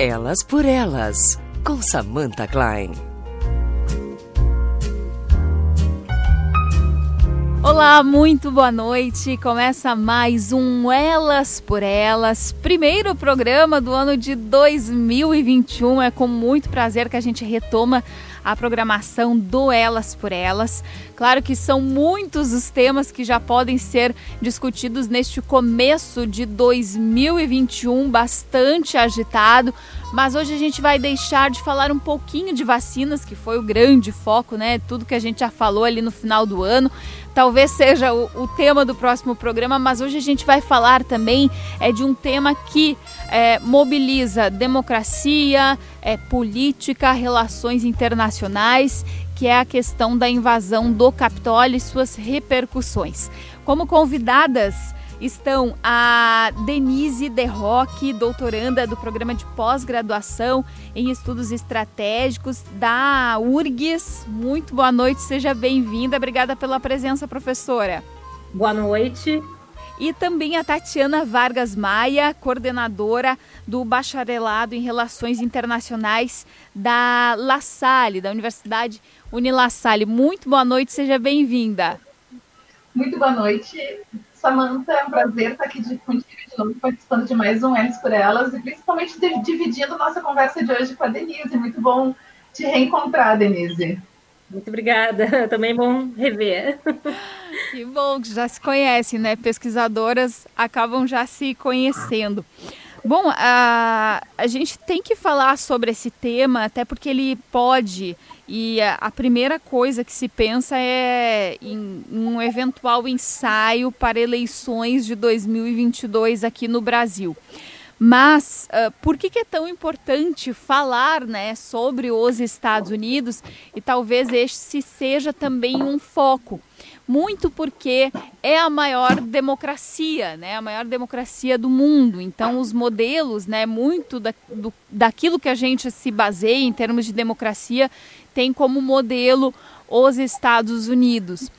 Elas por Elas, com Samantha Klein. Olá, muito boa noite. Começa mais um Elas por Elas, primeiro programa do ano de 2021. É com muito prazer que a gente retoma a programação do Elas por Elas. Claro que são muitos os temas que já podem ser discutidos neste começo de 2021, bastante agitado, mas hoje a gente vai deixar de falar um pouquinho de vacinas, que foi o grande foco, né? Tudo que a gente já falou ali no final do ano. Talvez seja o, o tema do próximo programa, mas hoje a gente vai falar também é de um tema que é, mobiliza democracia, é, política, relações internacionais, que é a questão da invasão do Capitólio e suas repercussões. Como convidadas estão a Denise De Roque, doutoranda do programa de pós-graduação em estudos estratégicos da URGS. Muito boa noite, seja bem-vinda. Obrigada pela presença, professora. Boa noite. E também a Tatiana Vargas Maia, coordenadora do bacharelado em Relações Internacionais da La Salle, da Universidade Unilassalle. Muito boa noite, seja bem-vinda. Muito boa noite. Samanta, é um prazer estar aqui de, de novo, participando de mais um Elas por Elas e principalmente dividindo nossa conversa de hoje com a Denise. Muito bom te reencontrar, Denise. Muito obrigada, também bom rever. Que bom que já se conhecem, né? Pesquisadoras acabam já se conhecendo. Bom, a, a gente tem que falar sobre esse tema, até porque ele pode e a, primeira coisa que se pensa é em, um eventual ensaio para eleições de 2022 aqui no Brasil. Mas uh, por que, que, é tão importante falar né, sobre os Estados Unidos e talvez este seja também um foco? Muito porque é a maior democracia, né, a maior democracia do mundo. Então, os modelos, né, muito da, do, daquilo que a gente se baseia em termos de democracia, tem como modelo os Estados Unidos.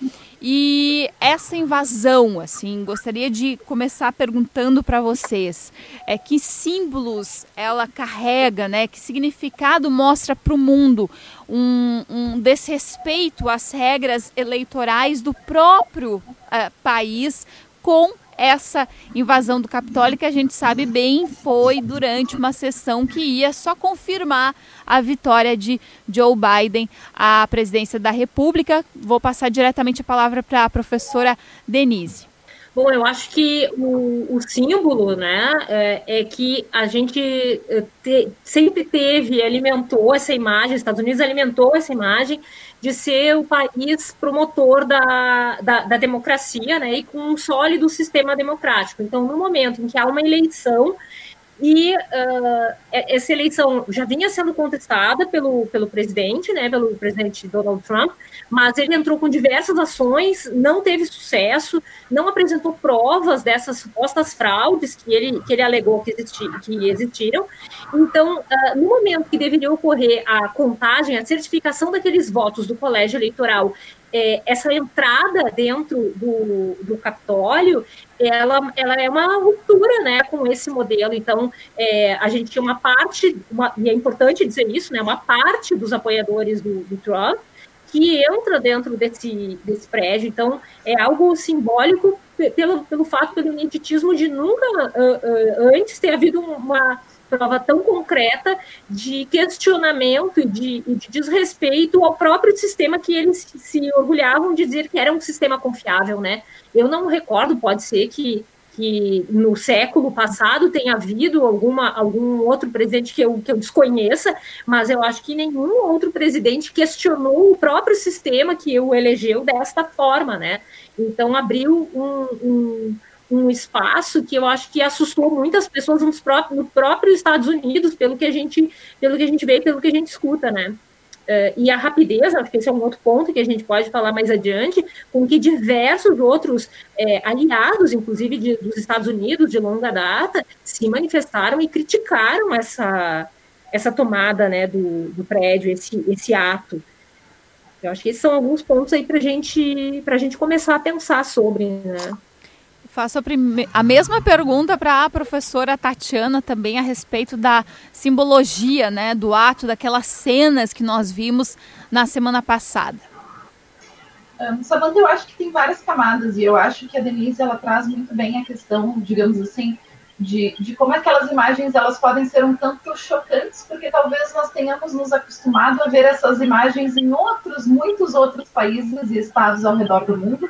E essa invasão, assim, gostaria de começar perguntando para vocês, é que símbolos ela carrega, né? Que significado mostra para o mundo um, um, desrespeito às regras eleitorais do próprio uh, país com essa invasão do Capitólio, que a gente sabe bem, foi durante uma sessão que ia só confirmar a vitória de Joe Biden à presidência da República. Vou passar diretamente a palavra para a professora Denise. Bom, eu acho que o, o símbolo, né, é, é, que a gente é, te, sempre teve, alimentou essa imagem, os Estados Unidos alimentou essa imagem de ser o país promotor da, da, da democracia, né, e com um sólido sistema democrático. Então, no momento em que há uma eleição e uh, essa eleição já vinha sendo contestada pelo, pelo presidente, né, pelo presidente Donald Trump, mas ele entrou com diversas ações, não teve sucesso, não apresentou provas dessas supostas fraudes que ele, que ele alegou que, existi, que existiram. Então, uh, no momento que deveria ocorrer a contagem, a certificação daqueles votos do colégio eleitoral é, essa entrada dentro do, do Capitólio, ela, ela é uma ruptura né, com esse modelo. Então, é, a gente tinha uma parte, uma, e é importante dizer isso, né, uma parte dos apoiadores do, do Trump que entra dentro desse, desse prédio. Então, é algo simbólico pelo, pelo fato, pelo ineditismo de nunca uh, uh, antes ter havido uma prova tão concreta de questionamento e de, de, desrespeito ao próprio sistema que eles se orgulhavam de dizer que era um sistema confiável, né? Eu não recordo, pode ser que, que no século passado tenha havido alguma, algum outro presidente que eu, que eu desconheça, mas eu acho que nenhum outro presidente questionou o próprio sistema que o elegeu desta forma, né? Então abriu um, um um espaço que eu acho que assustou muitas pessoas nos próprios, no próprio Estados Unidos, pelo que a gente, pelo que a gente vê, pelo que a gente escuta, né? Uh, e a rapidez, acho que esse é um outro ponto que a gente pode falar mais adiante, com que diversos outros é, aliados, inclusive de, dos Estados Unidos de longa data, se manifestaram e criticaram essa, essa tomada né, do, do prédio, esse, esse ato. Eu acho que esses são alguns pontos aí para gente, a gente começar a pensar sobre, né? Faço a, a mesma pergunta para a professora Tatiana também a respeito da simbologia, né, do ato, daquelas cenas que nós vimos na semana passada. Um, Samanta, eu acho que tem várias camadas e eu acho que a Denise ela traz muito bem a questão, digamos assim, de, de como aquelas imagens elas podem ser um tanto chocantes, porque talvez nós tenhamos nos acostumado a ver essas imagens em outros, muitos outros países e estados ao redor do mundo,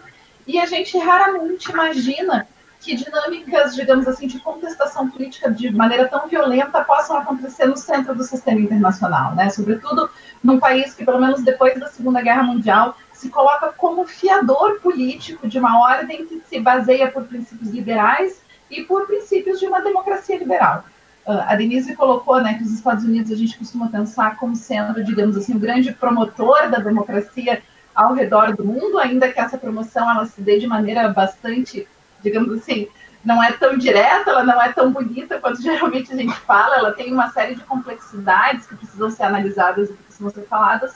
e a gente raramente imagina que dinâmicas, digamos assim, de contestação política de maneira tão violenta possam acontecer no centro do sistema internacional, né? Sobretudo num país que, pelo menos depois da Segunda Guerra Mundial, se coloca como fiador político de uma ordem que se baseia por princípios liberais e por princípios de uma democracia liberal. Uh, a Denise colocou né, que os Estados Unidos a gente costuma pensar como sendo, digamos assim, o grande promotor da democracia ao redor do mundo, ainda que essa promoção ela se dê de maneira bastante, digamos assim, não é tão direta, ela não é tão bonita quanto geralmente a gente fala, ela tem uma série de complexidades que precisam ser analisadas e precisam ser faladas.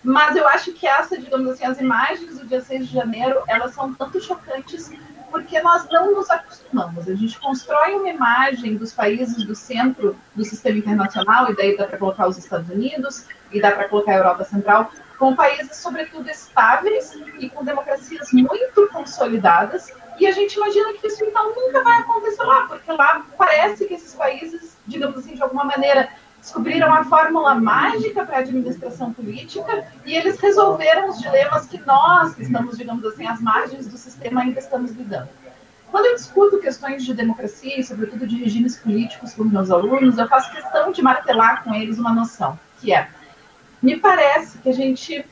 Mas eu acho que essa, digamos assim, as imagens do dia 6 de janeiro, elas são tanto chocantes porque nós não nos acostumamos. A gente constrói uma imagem dos países do centro do sistema internacional, e daí dá para colocar os Estados Unidos, e dá para colocar a Europa Central, com países, sobretudo, estáveis e com democracias muito consolidadas. E a gente imagina que isso, então, nunca vai acontecer lá, porque lá parece que esses países, digamos assim, de alguma maneira, descobriram a fórmula mágica para a administração política e eles resolveram os dilemas que nós, que estamos, digamos assim, às margens do sistema, ainda estamos lidando. Quando eu discuto questões de democracia e, sobretudo, de regimes políticos com meus alunos, eu faço questão de martelar com eles uma noção, que é, me parece que a gente,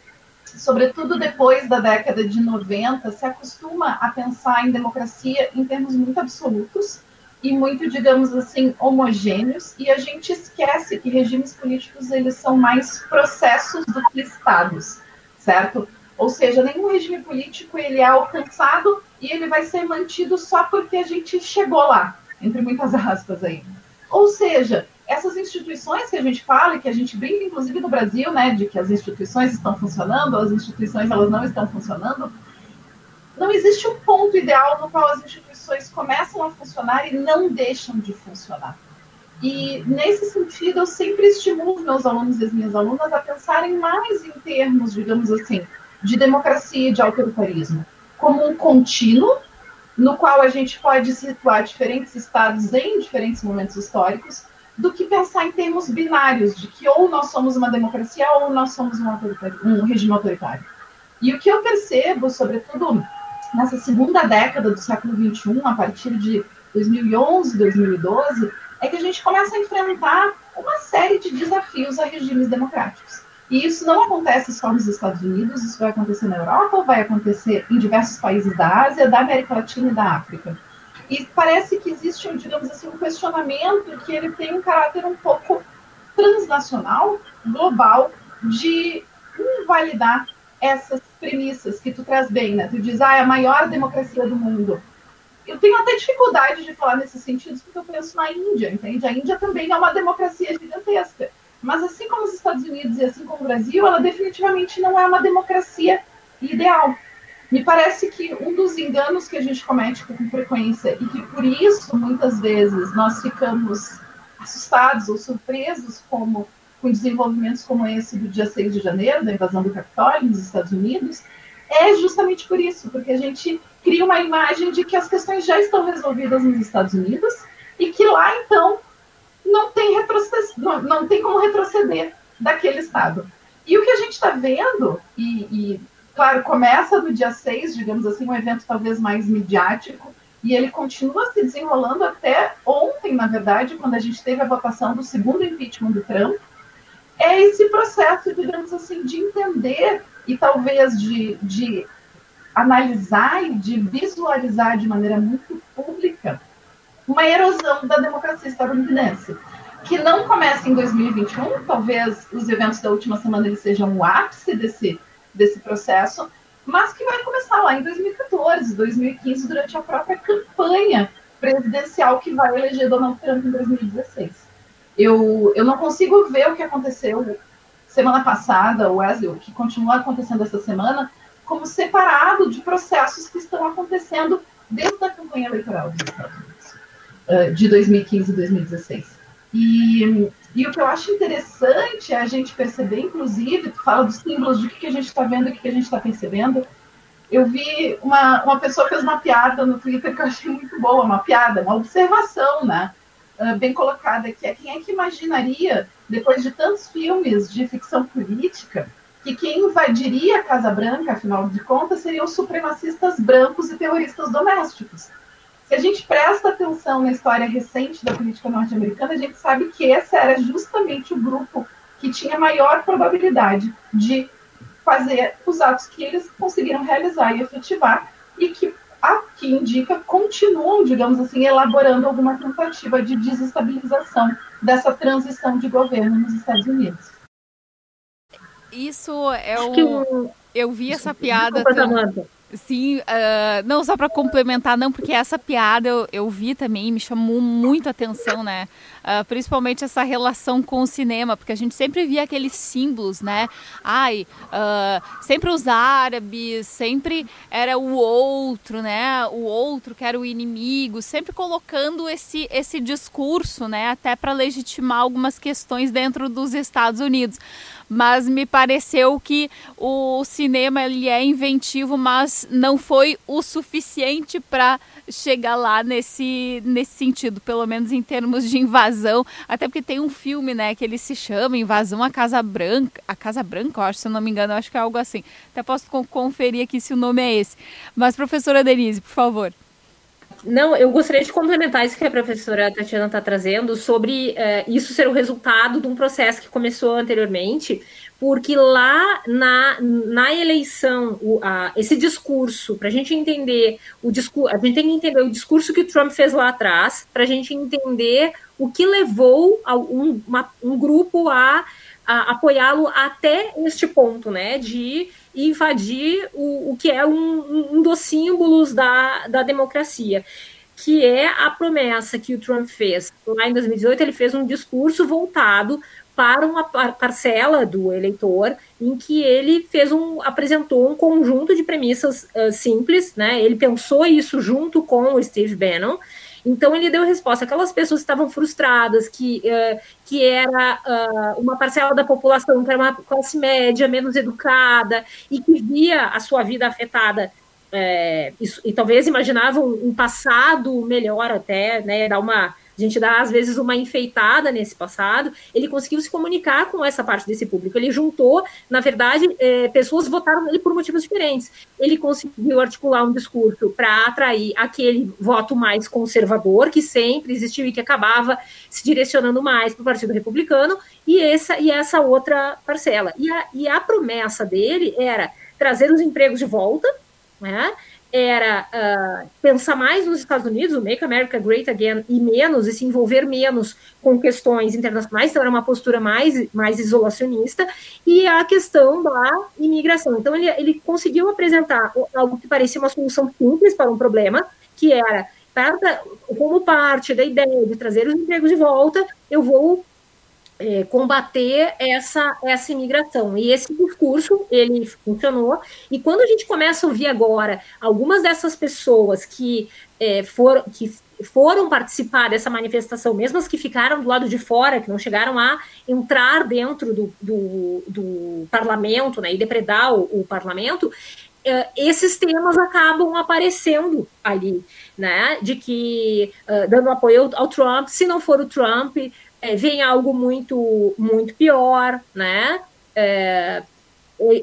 sobretudo depois da década de 90, se acostuma a pensar em democracia em termos muito absolutos, e muito, digamos assim, homogêneos, e a gente esquece que regimes políticos eles são mais processos do que estados, certo? Ou seja, nenhum regime político ele é alcançado e ele vai ser mantido só porque a gente chegou lá, entre muitas aspas aí. Ou seja, essas instituições que a gente fala e que a gente brinca, inclusive no Brasil, né, de que as instituições estão funcionando, as instituições elas não estão funcionando, não existe um ponto ideal no qual as instituições começam a funcionar e não deixam de funcionar. E, nesse sentido, eu sempre estimulo meus alunos e as minhas alunas a pensarem mais em termos, digamos assim, de democracia e de autoritarismo, como um contínuo no qual a gente pode situar diferentes estados em diferentes momentos históricos, do que pensar em termos binários, de que ou nós somos uma democracia ou nós somos um, um regime autoritário. E o que eu percebo, sobretudo nessa segunda década do século XXI, a partir de 2011, 2012, é que a gente começa a enfrentar uma série de desafios a regimes democráticos. E isso não acontece só nos Estados Unidos, isso vai acontecer na Europa, vai acontecer em diversos países da Ásia, da América Latina e da África. E parece que existe, digamos assim, um questionamento que ele tem um caráter um pouco transnacional, global, de invalidar essas premissas que tu traz bem, né? Tu diz, ah, é a maior democracia do mundo. Eu tenho até dificuldade de falar nesses sentidos, porque eu penso na Índia, entende? A Índia também é uma democracia gigantesca. Mas assim como os Estados Unidos e assim como o Brasil, ela definitivamente não é uma democracia ideal. Me parece que um dos enganos que a gente comete com frequência e que por isso muitas vezes nós ficamos assustados ou surpresos como com desenvolvimentos como esse do dia 6 de janeiro, da invasão do Capitólio nos Estados Unidos, é justamente por isso, porque a gente cria uma imagem de que as questões já estão resolvidas nos Estados Unidos e que lá, então, não tem, não, não tem como retroceder daquele Estado. E o que a gente está vendo, e, e, claro, começa no dia 6, digamos assim, um evento talvez mais midiático, e ele continua se desenrolando até ontem, na verdade, quando a gente teve a votação do segundo impeachment do Trump, é esse processo, digamos assim, de entender e talvez de, de analisar e de visualizar de maneira muito pública uma erosão da democracia estadunidense, que não começa em 2021, talvez os eventos da última semana eles sejam o ápice desse, desse processo, mas que vai começar lá em 2014, 2015, durante a própria campanha presidencial que vai eleger Donald Trump em 2016. Eu, eu não consigo ver o que aconteceu semana passada, Wesley, o que continua acontecendo essa semana, como separado de processos que estão acontecendo desde a campanha eleitoral Unidos, de 2015 e 2016. E, e o que eu acho interessante é a gente perceber, inclusive, tu fala dos símbolos, de que, que a gente está vendo o que, que a gente está percebendo. Eu vi uma, uma pessoa fez uma piada no Twitter que eu achei muito boa, uma piada, uma observação, né? Uh, bem colocada, que é quem é que imaginaria, depois de tantos filmes de ficção política, que quem invadiria a Casa Branca, afinal de contas, seriam supremacistas brancos e terroristas domésticos. Se a gente presta atenção na história recente da política norte-americana, a gente sabe que esse era justamente o grupo que tinha maior probabilidade de fazer os atos que eles conseguiram realizar e efetivar, e que aqui indica continuam, digamos assim, elaborando alguma tentativa de desestabilização dessa transição de governo nos Estados Unidos. Isso é o. Eu vi essa piada. Desculpa, Sim, uh, não só para complementar, não, porque essa piada eu, eu vi também, me chamou muito a atenção, né? Uh, principalmente essa relação com o cinema, porque a gente sempre via aqueles símbolos, né? Ai, uh, sempre os árabes, sempre era o outro, né? O outro que era o inimigo, sempre colocando esse, esse discurso, né? Até para legitimar algumas questões dentro dos Estados Unidos mas me pareceu que o cinema ele é inventivo, mas não foi o suficiente para chegar lá nesse, nesse sentido, pelo menos em termos de invasão, até porque tem um filme, né, que ele se chama Invasão à Casa Branca, a Casa Branca, eu acho, se eu não me engano, acho que é algo assim. Até posso conferir aqui se o nome é esse. Mas professora Denise, por favor. Não, eu gostaria de complementar isso que a professora Tatiana está trazendo sobre uh, isso ser o resultado de um processo que começou anteriormente, porque lá na, na eleição, o, a, esse discurso, para a gente entender o discurso, a gente tem que entender o discurso que o Trump fez lá atrás, para a gente entender o que levou um, uma, um grupo a, a apoiá-lo até este ponto, né? De e invadir o, o que é um, um dos símbolos da, da democracia que é a promessa que o Trump fez. Lá em 2018, ele fez um discurso voltado para uma parcela do eleitor, em que ele fez um, apresentou um conjunto de premissas uh, simples, né? Ele pensou isso junto com o Steve Bannon, então ele deu resposta. Aquelas pessoas que estavam frustradas, que, uh, que era uh, uma parcela da população que era uma classe média, menos educada, e que via a sua vida afetada é, isso, e talvez imaginavam um passado melhor até, né, dar uma a gente dá às vezes uma enfeitada nesse passado, ele conseguiu se comunicar com essa parte desse público. Ele juntou, na verdade, é, pessoas votaram nele por motivos diferentes. Ele conseguiu articular um discurso para atrair aquele voto mais conservador que sempre existiu e que acabava se direcionando mais para o Partido Republicano e essa e essa outra parcela. E a, e a promessa dele era trazer os empregos de volta, né? Era uh, pensar mais nos Estados Unidos, o Make America Great Again, e menos, e se envolver menos com questões internacionais, então era uma postura mais, mais isolacionista, e a questão da imigração. Então ele, ele conseguiu apresentar algo que parecia uma solução simples para um problema, que era, como parte da ideia de trazer os empregos de volta, eu vou é, combater essa, essa imigração. E esse discurso, ele funcionou. E quando a gente começa a ouvir agora algumas dessas pessoas que, é, foram, que foram participar dessa manifestação, mesmo as que ficaram do lado de fora, que não chegaram a entrar dentro do, do, do parlamento né, e depredar o, o parlamento, é, esses temas acabam aparecendo ali, né? De que uh, dando apoio ao Trump, se não for o Trump, é, vem algo muito, muito pior, né? É,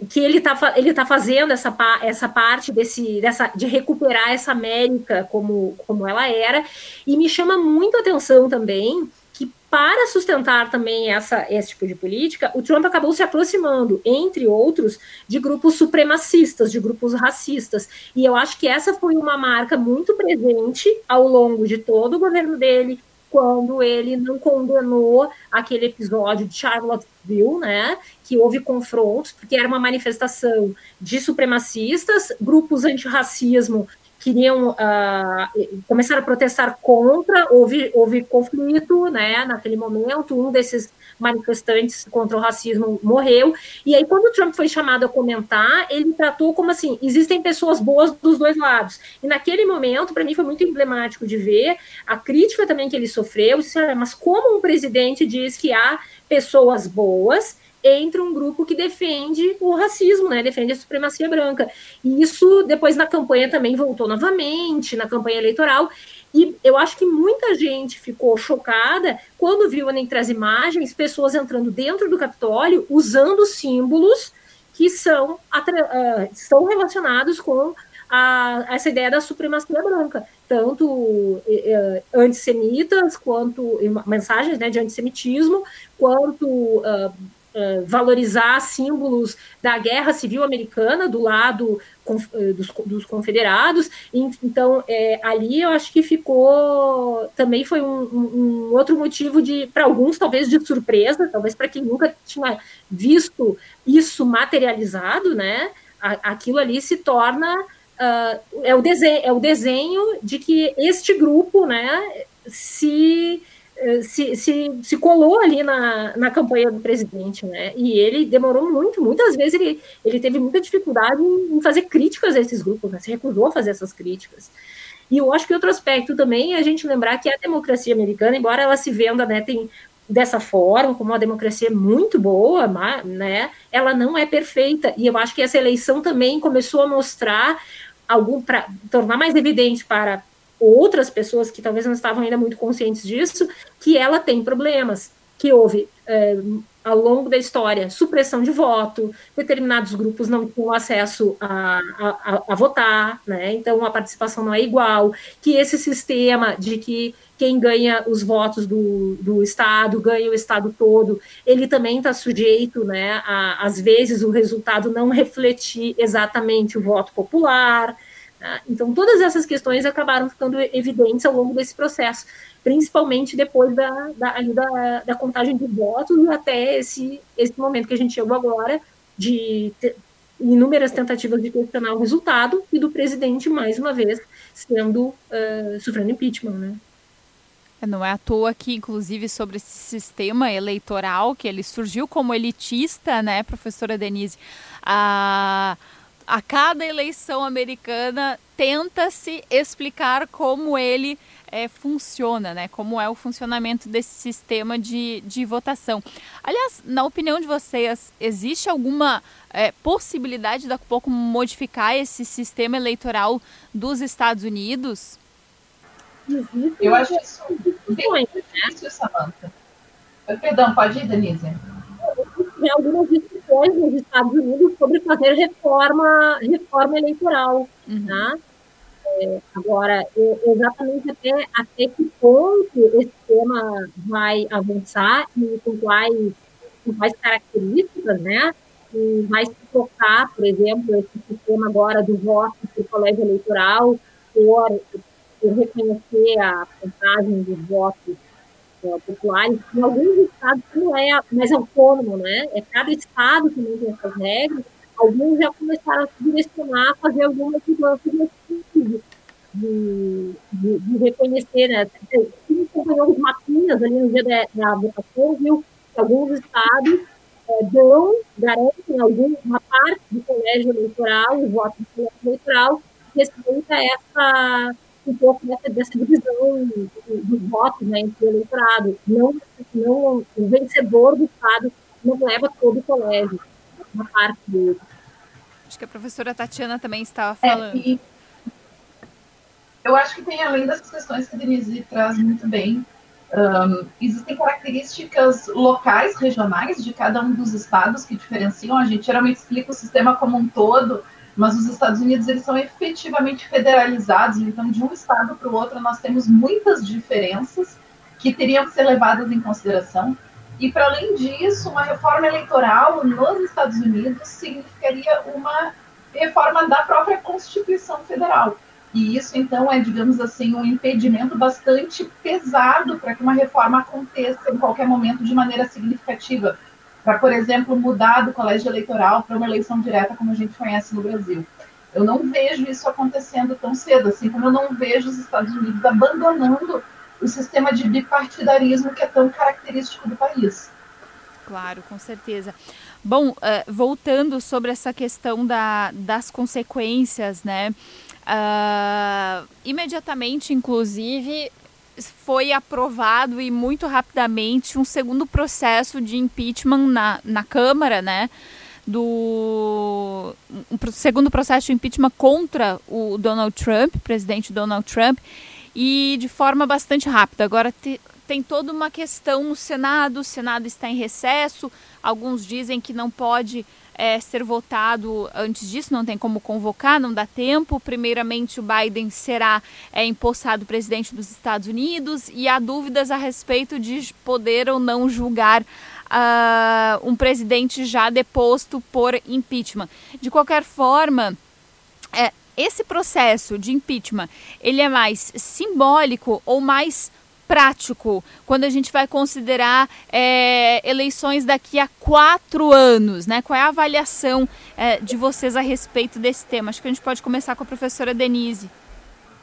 que ele está ele tá fazendo essa, essa parte desse, dessa, de recuperar essa América como, como ela era, e me chama muito a atenção também que para sustentar também essa, esse tipo de política, o Trump acabou se aproximando, entre outros, de grupos supremacistas, de grupos racistas. E eu acho que essa foi uma marca muito presente ao longo de todo o governo dele, quando ele não condenou aquele episódio de Charlottesville, né, que houve confrontos, porque era uma manifestação de supremacistas, grupos antirracismo queriam uh, começar a protestar contra, houve, houve conflito, né, naquele momento, um desses manifestantes contra o racismo morreu, e aí quando o Trump foi chamado a comentar, ele tratou como assim, existem pessoas boas dos dois lados, e naquele momento, para mim foi muito emblemático de ver a crítica também que ele sofreu, mas como um presidente diz que há pessoas boas entre um grupo que defende o racismo, né, defende a supremacia branca. E isso depois na campanha também voltou novamente, na campanha eleitoral. E eu acho que muita gente ficou chocada quando viu entre as imagens pessoas entrando dentro do Capitólio usando símbolos que são, uh, são relacionados com a, essa ideia da supremacia branca, tanto uh, antissemitas quanto mensagens né, de antissemitismo, quanto uh, valorizar símbolos da guerra civil americana do lado uh, dos, dos, confederados. Então, é, ali eu acho que ficou. Também foi um, um, outro motivo de, para alguns, talvez de surpresa, talvez para quem nunca tinha visto isso materializado, né? aquilo ali se torna. Uh, é, o desenho, é o desenho de que este grupo né, se se, se, se colou ali na, na campanha do presidente, né? E ele demorou muito, muitas vezes ele, ele teve muita dificuldade em, fazer críticas a esses grupos, né? Se recusou a fazer essas críticas. E eu acho que outro aspecto também é a gente lembrar que a democracia americana, embora ela se venda, né, tem dessa forma, como uma democracia muito boa, né, ela não é perfeita. E eu acho que essa eleição também começou a mostrar algum para tornar mais evidente para outras pessoas que talvez não estavam ainda muito conscientes disso, que ela tem problemas, que houve é, ao longo da história supressão de voto, determinados grupos não tinham acesso a, a, a, votar, né? então a participação não é igual, que esse sistema de que quem ganha os votos do, do Estado ganha o Estado todo, ele também está sujeito, né, a, às vezes, o resultado não refletir exatamente o voto popular, Tá? Então, todas essas questões acabaram ficando evidentes ao longo desse processo, principalmente depois da, da, da, da contagem de votos até esse, esse momento que a gente chegou agora, de inúmeras tentativas de questionar o resultado e do presidente, mais uma vez, sendo uh, sofrendo impeachment. Né? É, não é à toa que, inclusive, sobre esse sistema eleitoral, que ele surgiu como elitista, né, professora Denise? A a cada eleição americana tenta-se explicar como ele é, funciona, né? Como é o funcionamento desse sistema de, de votação. Aliás, na opinião de vocês, existe alguma é, possibilidade de daqui a pouco modificar esse sistema eleitoral dos Estados Unidos? Eu acho isso bem difícil, Samanta. Perdão, pode ir, Denise? algumas discussões nos Estados Unidos sobre fazer reforma, reforma eleitoral. Uhum. Tá? É, agora, exatamente até, até que ponto esse tema vai avançar e com quais, com quais características, né? E vai se tocar, por exemplo, esse sistema agora do voto o colégio eleitoral, por, por reconhecer a contagem dos votos populares, em alguns estados não é mais autônomo, né? É cada estado que tem essas regras. Alguns já começaram a se direcionar a fazer algumas mudanças sentido. De, de, de, reconhecer, né? Quem acompanhou os mapinhas ali no dia da, da votação, viu que alguns estados é, dão, garantem alguma parte do colégio eleitoral, o voto do colégio eleitoral, respeita essa um pouco dessa, dessa divisão dos votos né, entre o eleitorado. Não, não, o vencedor do Estado não leva todo o colégio, uma parte dele. Acho que a professora Tatiana também estava é, falando. É, eu acho que tem, além dessas questões que a Denise traz muito bem, um, existem características locais, regionais de cada um dos estados que diferenciam. A gente geralmente explica o sistema como um todo, mas os Estados Unidos eles são efetivamente federalizados, então de um estado para o outro nós temos muitas diferenças que teriam que ser levadas em consideração. E para além disso, uma reforma eleitoral nos Estados Unidos significaria uma reforma da própria Constituição Federal. E isso, então, é, digamos assim, um impedimento bastante pesado para que uma reforma aconteça em qualquer momento de maneira significativa para, por exemplo, mudar do colégio eleitoral para uma eleição direta, como a gente conhece no Brasil. Eu não vejo isso acontecendo tão cedo, assim como eu não vejo os Estados Unidos abandonando o sistema de bipartidarismo que é tão característico do país. Claro, com certeza. Bom, uh, voltando sobre essa questão da, das consequências, né? Uh, imediatamente, inclusive, foi aprovado e muito rapidamente um segundo processo de impeachment na, na Câmara, né? Do um segundo processo de impeachment contra o Donald Trump, presidente Donald Trump, e de forma bastante rápida. Agora te, tem toda uma questão no Senado, o Senado está em recesso, alguns dizem que não pode é, ser votado antes disso, não tem como convocar, não dá tempo. Primeiramente, o Biden será é, empossado presidente dos Estados Unidos e há dúvidas a respeito de poder ou não julgar uh, um presidente já deposto por impeachment. De qualquer forma, é, esse processo de impeachment ele é mais simbólico ou mais prático quando a gente vai considerar é, eleições daqui a quatro anos, né? Qual é a avaliação é, de vocês a respeito desse tema? Acho que a gente pode começar com a professora Denise.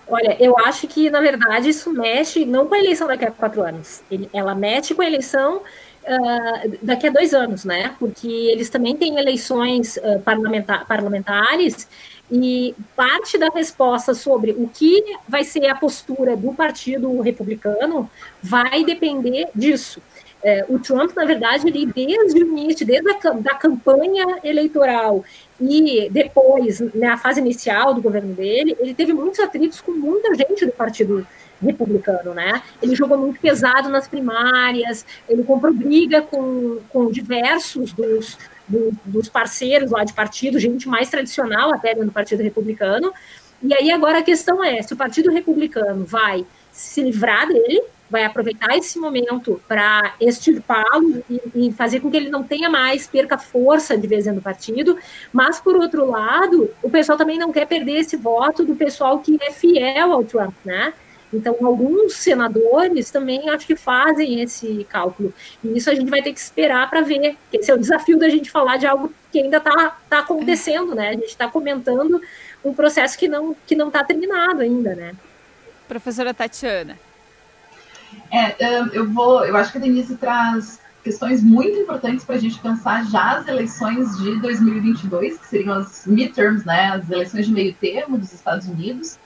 Olha, eu acho que, na verdade, isso mexe não com a eleição daqui a quatro anos. ela mexe com a eleição uh, daqui a dois anos, né? Porque eles também têm eleições uh, parlamentar, parlamentares e parte da resposta sobre o que vai ser a postura do Partido Republicano vai depender disso. É, o Trump, na verdade, ele, desde o início, desde a da campanha eleitoral e depois, na fase inicial do governo dele, ele teve muitos atritos com muita gente do Partido Republicano, né? Ele jogou muito pesado nas primárias, ele comprou briga com, com diversos dos do, dos parceiros lá de partido, gente mais tradicional até dentro do Partido Republicano. E aí agora a questão é se o Partido Republicano vai se livrar dele, vai aproveitar esse momento para extirpá-lo e, e, fazer com que ele não tenha mais, perca força de vez no partido, mas por outro lado, o pessoal também não quer perder esse voto do pessoal que é fiel ao Trump, né? Então, alguns senadores também acho que fazem esse cálculo. E isso a gente vai ter que esperar para ver. Esse é o desafio da gente falar de algo que ainda está tá acontecendo, né? A gente está comentando um processo que não que não está terminado ainda, né? Professora Tatiana. É, eu vou, eu acho que a Denise traz questões muito importantes para a gente pensar já as eleições de 2022, que seriam as midterms, né, as eleições de meio termo dos Estados Unidos.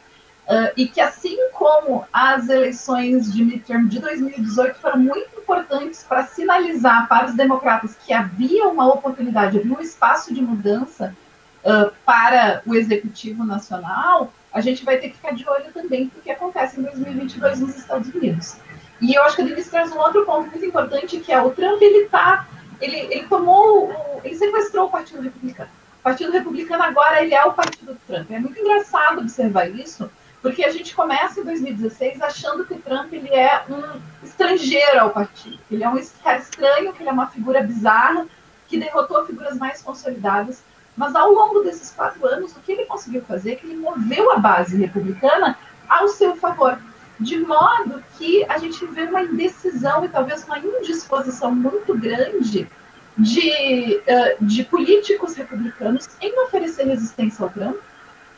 Uh, e que, assim como as eleições de midterm de 2018 foram muito importantes para sinalizar para os democratas que havia uma oportunidade, havia um espaço de mudança uh, para o executivo nacional, a gente vai ter que ficar de olho também no que acontece em 2022 nos Estados Unidos. E eu acho que a Denise traz um outro ponto muito importante, que é o Trump, ele tá, ele, ele tomou, ele sequestrou o Partido Republicano. O Partido Republicano agora, ele é o partido do Trump. É muito engraçado observar isso, porque a gente começa em 2016 achando que o Trump ele é um estrangeiro ao partido. Ele é um cara estranho, que ele é uma figura bizarra, que derrotou figuras mais consolidadas. Mas ao longo desses quatro anos, o que ele conseguiu fazer é que ele moveu a base republicana ao seu favor. De modo que a gente vê uma indecisão e talvez uma indisposição muito grande de, uh, de políticos republicanos em oferecer resistência ao Trump,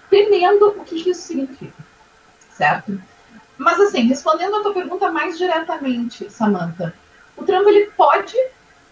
temendo o que isso significa certo? Mas assim, respondendo a tua pergunta mais diretamente, Samantha, o Trump ele pode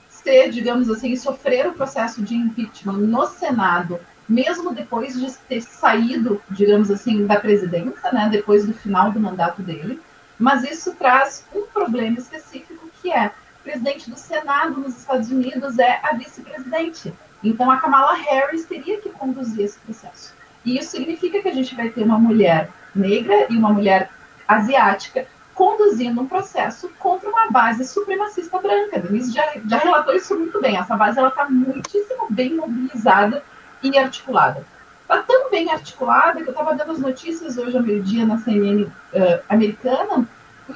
ser, digamos assim, sofrer o processo de impeachment no Senado, mesmo depois de ter saído, digamos assim, da presidência, né, depois do final do mandato dele. Mas isso traz um problema específico que é o presidente do Senado nos Estados Unidos é a vice-presidente. Então a Kamala Harris teria que conduzir esse processo. E isso significa que a gente vai ter uma mulher negra e uma mulher asiática conduzindo um processo contra uma base supremacista branca. Denise já, já relatou isso muito bem. Essa base está muitíssimo bem mobilizada e articulada. Está tão bem articulada que eu estava dando as notícias hoje ao meio-dia na CNN uh, americana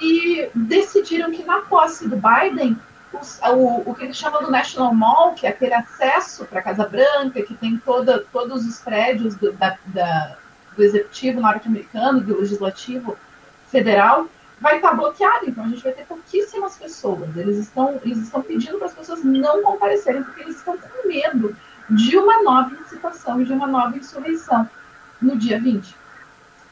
e decidiram que na posse do Biden, os, o, o, que eles chamam do National Mall, que é aquele acesso para a Casa Branca, que tem toda, todos os prédios do, da, da do executivo norte-americano, do legislativo federal, vai estar bloqueado. Então a gente vai ter pouquíssimas pessoas. Eles estão, eles estão pedindo para as pessoas não comparecerem, porque eles estão com medo de uma nova incitação, de uma nova insurreição. no dia 20.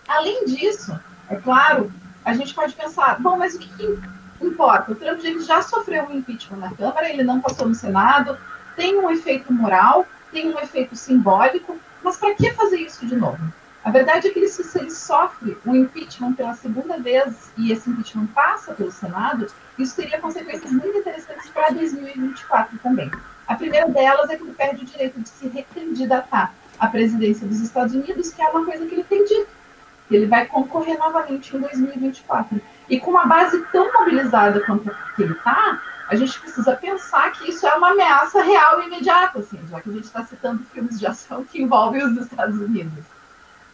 Além disso, é claro, a gente pode pensar, bom, mas o que, que importa? O Trump ele já sofreu um impeachment na Câmara, ele não passou no Senado, tem um efeito moral, tem um efeito simbólico, mas para que fazer isso de novo? A verdade é que se ele sofre um impeachment pela segunda vez e esse impeachment passa pelo Senado, isso teria consequências muito interessantes para 2024 também. A primeira delas é que ele perde o direito de se recandidatar à presidência dos Estados Unidos, que é uma coisa que ele tem dito. Ele vai concorrer novamente em 2024. E com uma base tão mobilizada quanto que ele está, a gente precisa pensar que isso é uma ameaça real e imediata, assim, já que a gente está citando filmes de ação que envolvem os Estados Unidos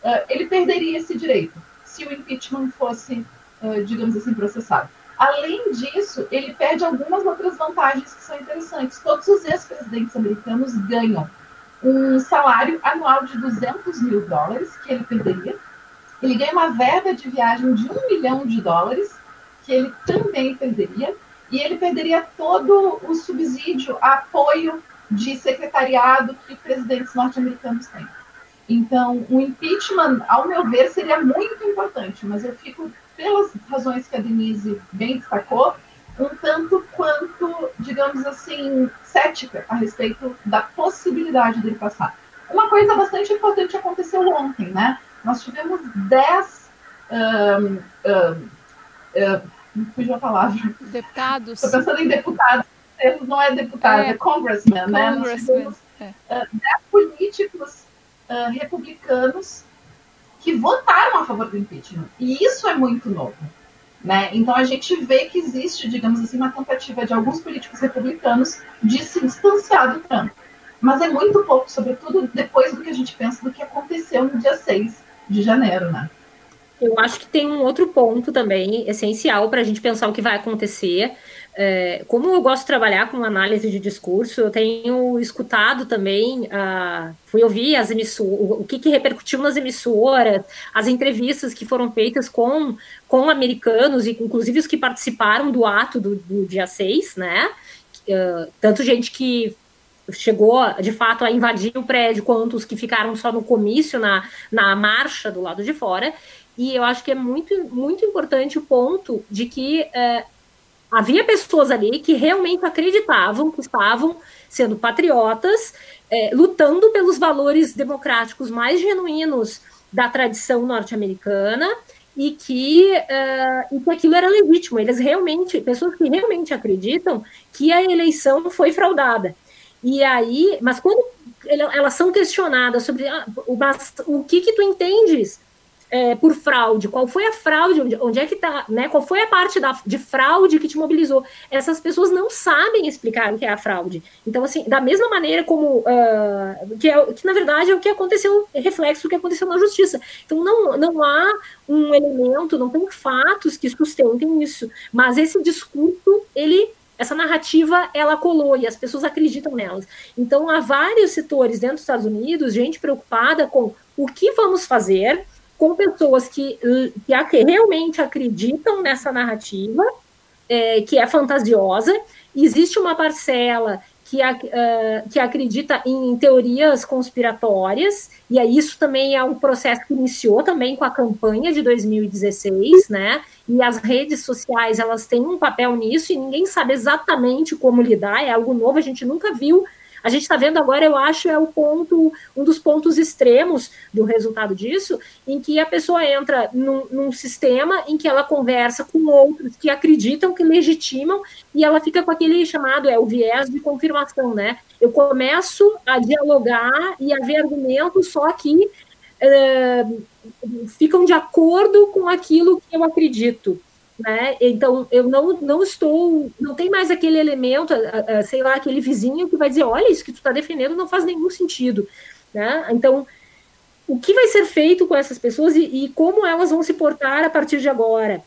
uh, ele perderia esse direito se o impeachment fosse, uh, digamos assim, processado. Além disso, ele perde algumas outras vantagens que são interessantes. Todos os ex-presidentes americanos ganham um salário anual de 200 mil dólares, que ele perderia. Ele ganha uma verba de viagem de um milhão de dólares, que ele também perderia. E ele perderia todo o subsídio, apoio de secretariado que presidentes norte-americanos têm. Então, o impeachment, ao meu ver, seria muito importante, mas eu fico, pelas razões que a Denise bem destacou, um tanto quanto, digamos assim, cética a respeito da possibilidade dele passar. Uma coisa bastante importante aconteceu ontem, né? Nós tivemos 10. Um, um, um, não fugiu a palavra. Deputados. Estou pensando em deputados. Não é deputado, é, é congressman, né? Nós tivemos é. uh, 10 políticos uh, republicanos que votaram a favor do impeachment. E isso é muito novo. Né? Então a gente vê que existe, digamos assim, uma tentativa de alguns políticos republicanos de se distanciar do Trump. Mas é muito pouco, sobretudo depois do que a gente pensa do que aconteceu no dia 6 de janeiro, né? Eu acho que tem um outro ponto também essencial para a gente pensar o que vai acontecer. É, como eu gosto de trabalhar com análise de discurso, eu tenho escutado também, uh, fui ouvir as emissoras, o que, que repercutiu nas emissoras, as entrevistas que foram feitas com, com americanos, e inclusive os que participaram do ato do, do dia 6, né? Uh, tanto gente que chegou de fato a invadir o prédio, quanto os que ficaram só no comício, na, na marcha do lado de fora. E eu acho que é muito, muito importante o ponto de que é, havia pessoas ali que realmente acreditavam que estavam sendo patriotas, é, lutando pelos valores democráticos mais genuínos da tradição norte-americana e que, uh, e que aquilo era legítimo. Eles realmente, pessoas que realmente acreditam que a eleição foi fraudada. E aí, mas quando elas são questionadas sobre ah, o, o que que tu entendes é, por fraude, qual foi a fraude, onde, onde é que está, né? Qual foi a parte da, de fraude que te mobilizou? Essas pessoas não sabem explicar o que é a fraude. Então, assim, da mesma maneira como uh, que, é, que na verdade é o que aconteceu, é reflexo do que aconteceu na justiça. Então, não, não há um elemento, não tem fatos que sustentem isso. Mas esse discurso, ele essa narrativa ela colou e as pessoas acreditam nelas. Então há vários setores dentro dos Estados Unidos, gente preocupada com o que vamos fazer com pessoas que, que realmente acreditam nessa narrativa, é, que é fantasiosa. Existe uma parcela que, uh, que acredita em teorias conspiratórias, e aí isso também é um processo que iniciou também com a campanha de 2016, né? E as redes sociais, elas têm um papel nisso, e ninguém sabe exatamente como lidar, é algo novo, a gente nunca viu a gente está vendo agora, eu acho, é o ponto, um dos pontos extremos do resultado disso, em que a pessoa entra num, num sistema em que ela conversa com outros que acreditam, que legitimam, e ela fica com aquele chamado, é o viés de confirmação, né? Eu começo a dialogar e a ver argumentos, só que é, ficam de acordo com aquilo que eu acredito. Né? Então, eu não, não estou, não tem mais aquele elemento, sei lá, aquele vizinho que vai dizer, olha, isso que tu está defendendo não faz nenhum sentido, né? Então, o que vai ser feito com essas pessoas e, e como elas vão se portar a partir de agora?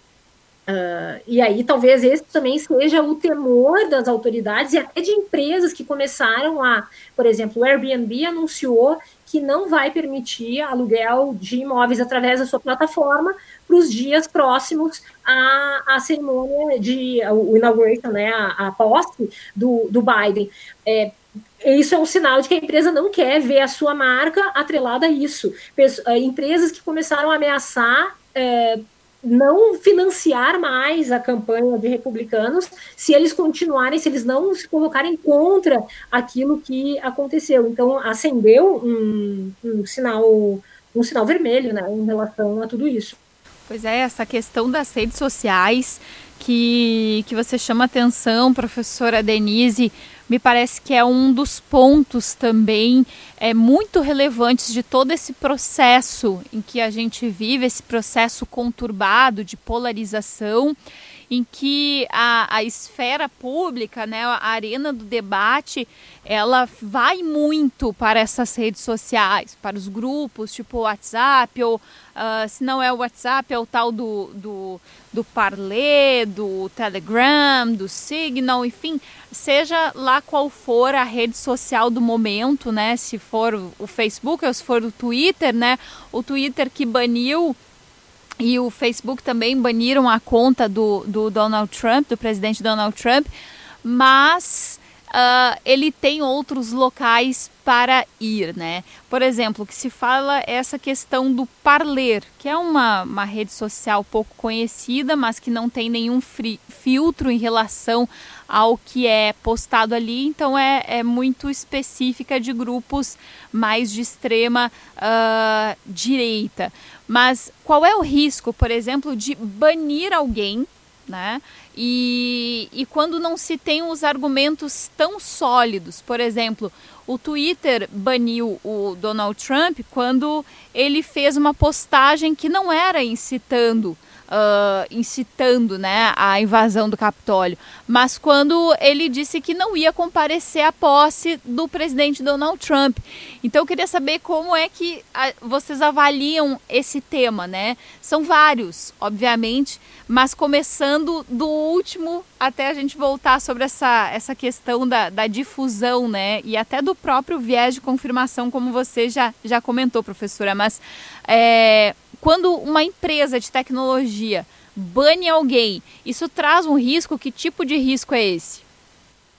Uh, e aí talvez esse também seja o temor das autoridades e até de empresas que começaram a, por exemplo, o Airbnb anunciou que não vai permitir aluguel de imóveis através da sua plataforma para os dias próximos à, à cerimônia de o inauguration, né, a, a posse do, do Biden. É, isso é um sinal de que a empresa não quer ver a sua marca atrelada a isso. Eh, empresas que começaram a ameaçar é, não financiar mais a campanha de republicanos se eles continuarem, se eles não se colocarem contra aquilo que aconteceu. Então, acendeu um, um sinal um sinal vermelho né, em relação a tudo isso. Pois é, essa questão das redes sociais que, que você chama atenção, professora Denise, me parece que é um dos pontos também é, muito relevantes de todo esse processo em que a gente vive, esse processo conturbado de polarização, em que a, a esfera pública, né, a arena do debate, ela vai muito para essas redes sociais, para os grupos, tipo WhatsApp, ou uh, se não é o WhatsApp, é o tal do, do, do Parler, do Telegram, do Signal, enfim, seja lá qual for a rede social do momento, né? Se for o Facebook ou se for o Twitter, né? O Twitter que baniu e o Facebook também baniram a conta do, do Donald Trump, do presidente Donald Trump, mas uh, ele tem outros locais para ir, né? Por exemplo, que se fala essa questão do Parler, que é uma, uma rede social pouco conhecida, mas que não tem nenhum filtro em relação ao que é postado ali, então é, é muito específica de grupos mais de extrema uh, direita. Mas qual é o risco, por exemplo, de banir alguém né? E, e quando não se tem os argumentos tão sólidos, por exemplo, o Twitter baniu o Donald Trump quando ele fez uma postagem que não era incitando uh, incitando né, a invasão do Capitólio, mas quando ele disse que não ia comparecer à posse do presidente Donald Trump. Então eu queria saber como é que a, vocês avaliam esse tema, né? São vários, obviamente, mas começando do último até a gente voltar sobre essa, essa questão da, da difusão, né? E até do próprio viés de confirmação, como você já, já comentou, professora. Mas é, quando uma empresa de tecnologia bane alguém, isso traz um risco? Que tipo de risco é esse?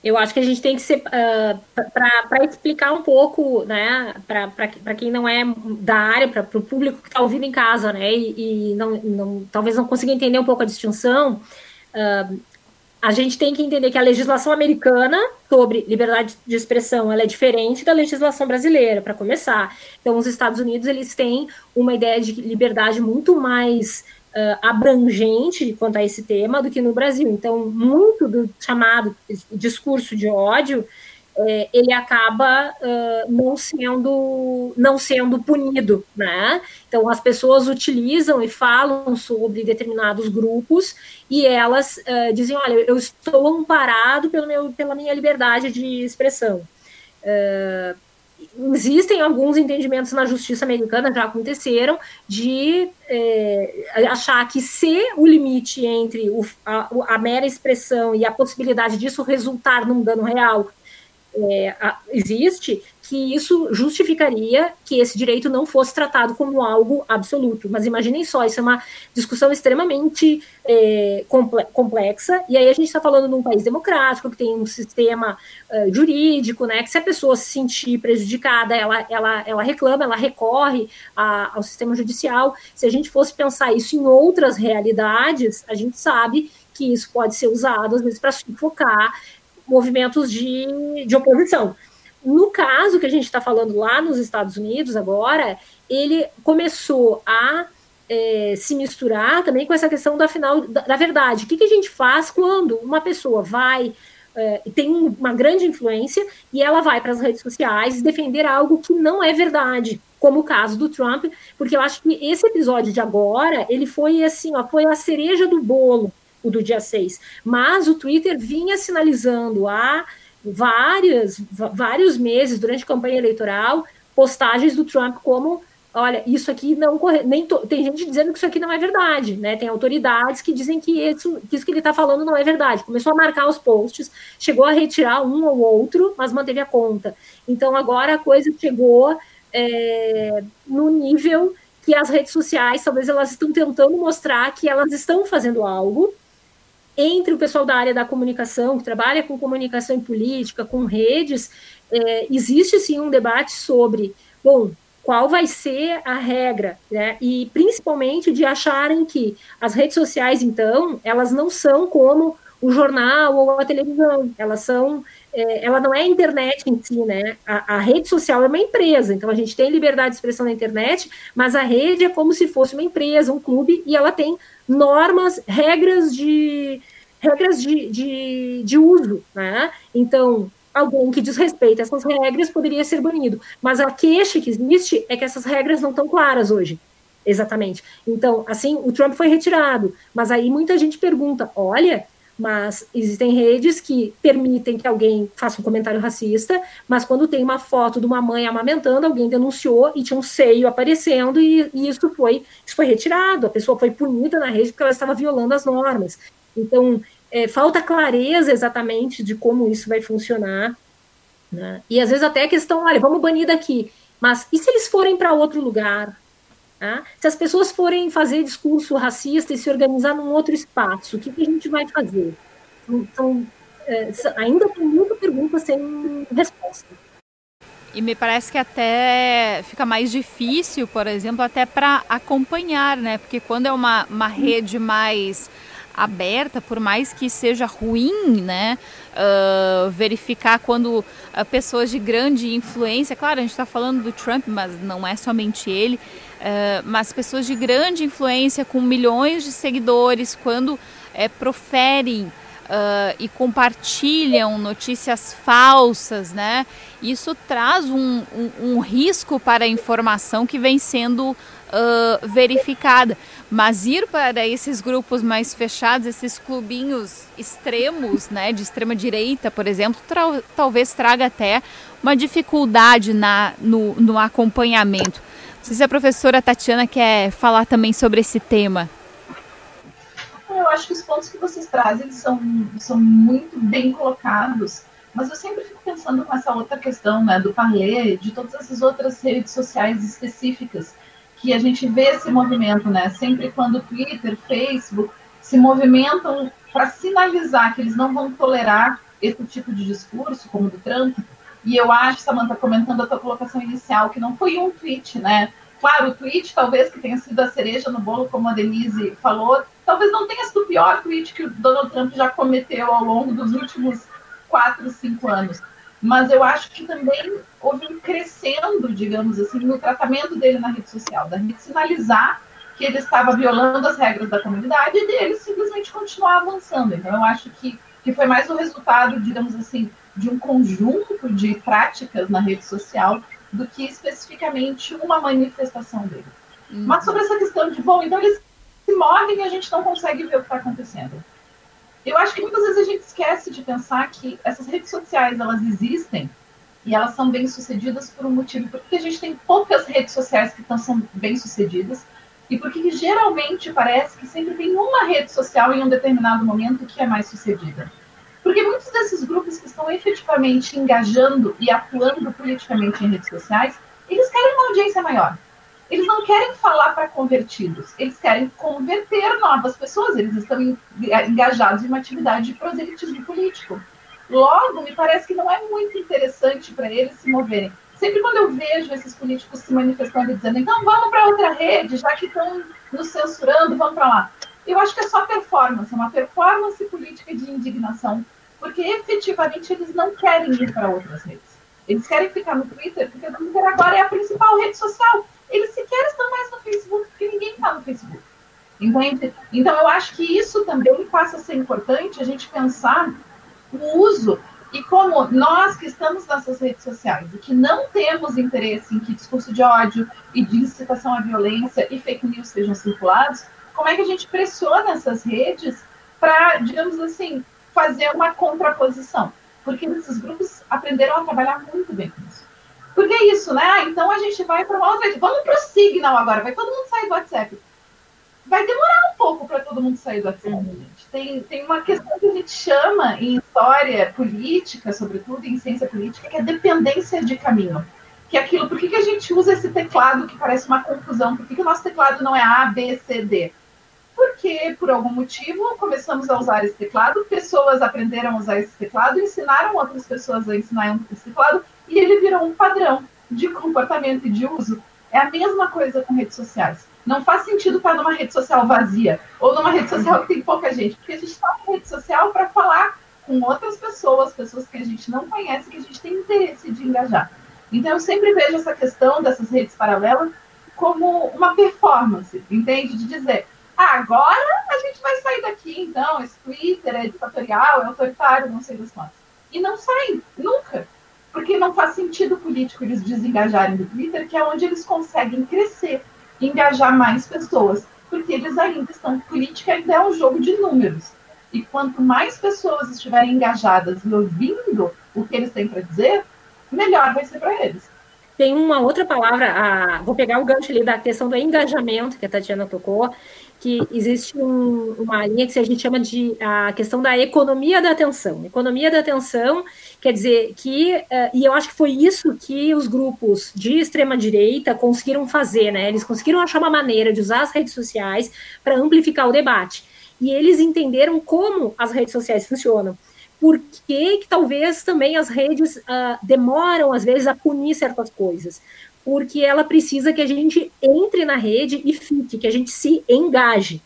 Eu acho que a gente tem que ser. Uh, para explicar um pouco, né, para quem não é da área, para o público que está ouvindo em casa, né, e, e não, não, talvez não consiga entender um pouco a distinção, uh, a gente tem que entender que a legislação americana sobre liberdade de expressão ela é diferente da legislação brasileira, para começar. Então, os Estados Unidos eles têm uma ideia de liberdade muito mais uh, abrangente quanto a esse tema do que no Brasil. Então, muito do chamado discurso de ódio é, ele acaba uh, não sendo não sendo punido, né? Então as pessoas utilizam e falam sobre determinados grupos e elas uh, dizem, olha, eu estou amparado pelo meu, pela minha liberdade de expressão. Uh, existem alguns entendimentos na justiça americana já aconteceram de é, achar que se o limite entre o, a, a, mera expressão e a possibilidade disso resultar num dano real é, existe, que isso justificaria que esse direito não fosse tratado como algo absoluto. Mas imaginem só, isso é uma discussão extremamente é, complexa, e aí a gente está falando num país democrático, que tem um sistema uh, jurídico, né, que se a pessoa se sentir prejudicada, ela, ela, ela reclama, ela recorre a, ao sistema judicial. Se a gente fosse pensar isso em outras realidades, a gente sabe que isso pode ser usado, às vezes, para sufocar movimentos de, de oposição. No caso que a gente está falando lá nos Estados Unidos agora, ele começou a é, se misturar também com essa questão da final da, da verdade. O que, que, a gente faz quando uma pessoa vai é, tem uma grande influência e ela vai para as redes sociais defender algo que não é verdade, como o caso do Trump, porque eu acho que esse episódio de agora ele foi assim, ó, foi a cereja do bolo o do dia 6. Mas o Twitter vinha sinalizando há várias, vários meses, durante a campanha eleitoral, postagens do Trump como olha, isso aqui não corre, nem to, tem gente dizendo que isso aqui não é verdade, né? Tem autoridades que dizem que isso que, isso que ele está falando não é verdade. Começou a marcar os posts, chegou a retirar um ou outro, mas manteve a conta. Então agora a coisa chegou é, no nível que as redes sociais, talvez elas estão tentando mostrar que elas estão fazendo algo, entre o pessoal da área da comunicação, que trabalha com comunicação e política, com redes, é, existe sim um debate sobre, bom, qual vai ser a regra, né? E principalmente de acharem que as redes sociais, então, elas não são como o jornal ou a televisão, elas são, é, ela não é a internet em si, né? A, a, rede social é uma empresa, então a gente tem liberdade de expressão na internet, mas a rede é como se fosse uma empresa, um clube, e ela tem normas, regras de regras de, de, de uso, né? Então, alguém que desrespeita essas regras poderia ser banido. Mas a queixa que existe é que essas regras não estão claras hoje. Exatamente. Então, assim, o Trump foi retirado. Mas aí muita gente pergunta: olha, mas existem redes que permitem que alguém faça um comentário racista, mas quando tem uma foto de uma mãe amamentando, alguém denunciou e tinha um seio aparecendo e, e isso foi isso foi retirado. A pessoa foi punida na rede porque ela estava violando as normas. Então, é, falta clareza exatamente de como isso vai funcionar. Né? E às vezes até a questão, olha, vamos banir daqui. Mas e se eles forem para outro lugar? Né? Se as pessoas forem fazer discurso racista e se organizar num outro espaço, o que, que a gente vai fazer? Então, é, ainda tem muita pergunta sem resposta. E me parece que até fica mais difícil, por exemplo, até para acompanhar, né? Porque quando é uma, uma rede mais aberta, por mais que seja ruim, né? Uh, verificar quando uh, pessoas de grande influência, claro, a gente está falando do Trump, mas não é somente ele, uh, mas pessoas de grande influência com milhões de seguidores, quando é, proferem e compartilham notícias falsas, né? Isso traz um, um, um risco para a informação que vem sendo verificada. Mas ir para esses grupos mais fechados, esses clubinhos extremos, né, de extrema direita, por exemplo, tra talvez traga até uma dificuldade na, no, no acompanhamento. Não sei se a professora Tatiana quer falar também sobre esse tema. Eu acho que os pontos que vocês trazem são, são muito bem colocados, mas eu sempre fico pensando nessa outra questão, né, do Parler, de todas essas outras redes sociais específicas que a gente vê esse movimento, né? Sempre quando Twitter, Facebook se movimentam para sinalizar que eles não vão tolerar esse tipo de discurso, como do Trump. E eu acho, Samantha, comentando a tua colocação inicial, que não foi um tweet, né? Claro, o tweet talvez que tenha sido a cereja no bolo, como a Denise falou, talvez não tenha sido o pior tweet que o Donald Trump já cometeu ao longo dos últimos quatro, cinco anos mas eu acho que também crescendo, digamos assim, no tratamento dele na rede social, da gente sinalizar que ele estava violando as regras da comunidade e dele simplesmente continuar avançando. Então, eu acho que, que foi mais o resultado, digamos assim, de um conjunto de práticas na rede social do que especificamente uma manifestação dele. Uhum. Mas sobre essa questão de, bom, então eles se movem e a gente não consegue ver o que está acontecendo. Eu acho que muitas vezes a gente esquece de pensar que essas redes sociais elas existem e elas são bem sucedidas por um motivo. Porque a gente tem poucas redes sociais que estão sendo bem sucedidas e porque geralmente parece que sempre tem uma rede social em um determinado momento que é mais sucedida. Porque muitos desses grupos que estão efetivamente engajando e atuando politicamente em redes sociais, eles querem uma audiência maior. Eles não querem falar para convertidos, eles querem converter novas pessoas, eles estão engajados em uma atividade de proselitismo político. Logo, me parece que não é muito interessante para eles se moverem. Sempre quando eu vejo esses políticos se manifestando e dizendo, então vamos para outra rede, já que estão nos censurando, vamos para lá. Eu acho que é só performance, é uma performance política de indignação, porque efetivamente eles não querem ir para outras redes. Eles querem ficar no Twitter, porque o Twitter agora é a principal rede social eles sequer estão mais no Facebook, porque ninguém está no Facebook. Entende? Então, eu acho que isso também passa a ser importante a gente pensar o uso e como nós que estamos nessas redes sociais e que não temos interesse em que discurso de ódio e de incitação à violência e fake news sejam circulados, como é que a gente pressiona essas redes para, digamos assim, fazer uma contraposição? Porque esses grupos aprenderam a trabalhar muito bem com isso. Porque é isso, né? Ah, então a gente vai para uma outra. Vamos para o Signal agora, vai todo mundo sair do WhatsApp. Vai demorar um pouco para todo mundo sair do WhatsApp, uhum. Tem, tem uma questão que a gente chama em história política, sobretudo em ciência política, que é dependência de caminho. Que é aquilo, por que, que a gente usa esse teclado que parece uma confusão? Por que, que o nosso teclado não é A, B, C, D? Porque, por algum motivo, começamos a usar esse teclado, pessoas aprenderam a usar esse teclado, ensinaram outras pessoas a ensinar esse teclado, e ele virou um padrão de comportamento e de uso. É a mesma coisa com redes sociais. Não faz sentido estar numa rede social vazia ou numa rede social que tem pouca gente, porque a gente está na rede social para falar com outras pessoas, pessoas que a gente não conhece, que a gente tem interesse de engajar. Então, eu sempre vejo essa questão dessas redes paralelas como uma performance, entende? De dizer, ah, agora a gente vai sair daqui, então, esse Twitter é ditatorial, é autoritário, não sei das quantas. E não saem, nunca. Porque não faz sentido político eles desengajarem do Twitter, que é onde eles conseguem crescer, engajar mais pessoas. Porque eles ainda estão. Política ainda é um jogo de números. E quanto mais pessoas estiverem engajadas e ouvindo o que eles têm para dizer, melhor vai ser para eles. Tem uma outra palavra, a, vou pegar o gancho ali da questão do engajamento que a Tatiana tocou, que existe um, uma linha que a gente chama de a questão da economia da atenção. Economia da atenção quer dizer que, uh, e eu acho que foi isso que os grupos de extrema direita conseguiram fazer, né? Eles conseguiram achar uma maneira de usar as redes sociais para amplificar o debate. E eles entenderam como as redes sociais funcionam por que, que talvez também as redes uh, demoram, às vezes, a punir certas coisas. Porque ela precisa que a gente entre na rede e fique, que a gente se engaje.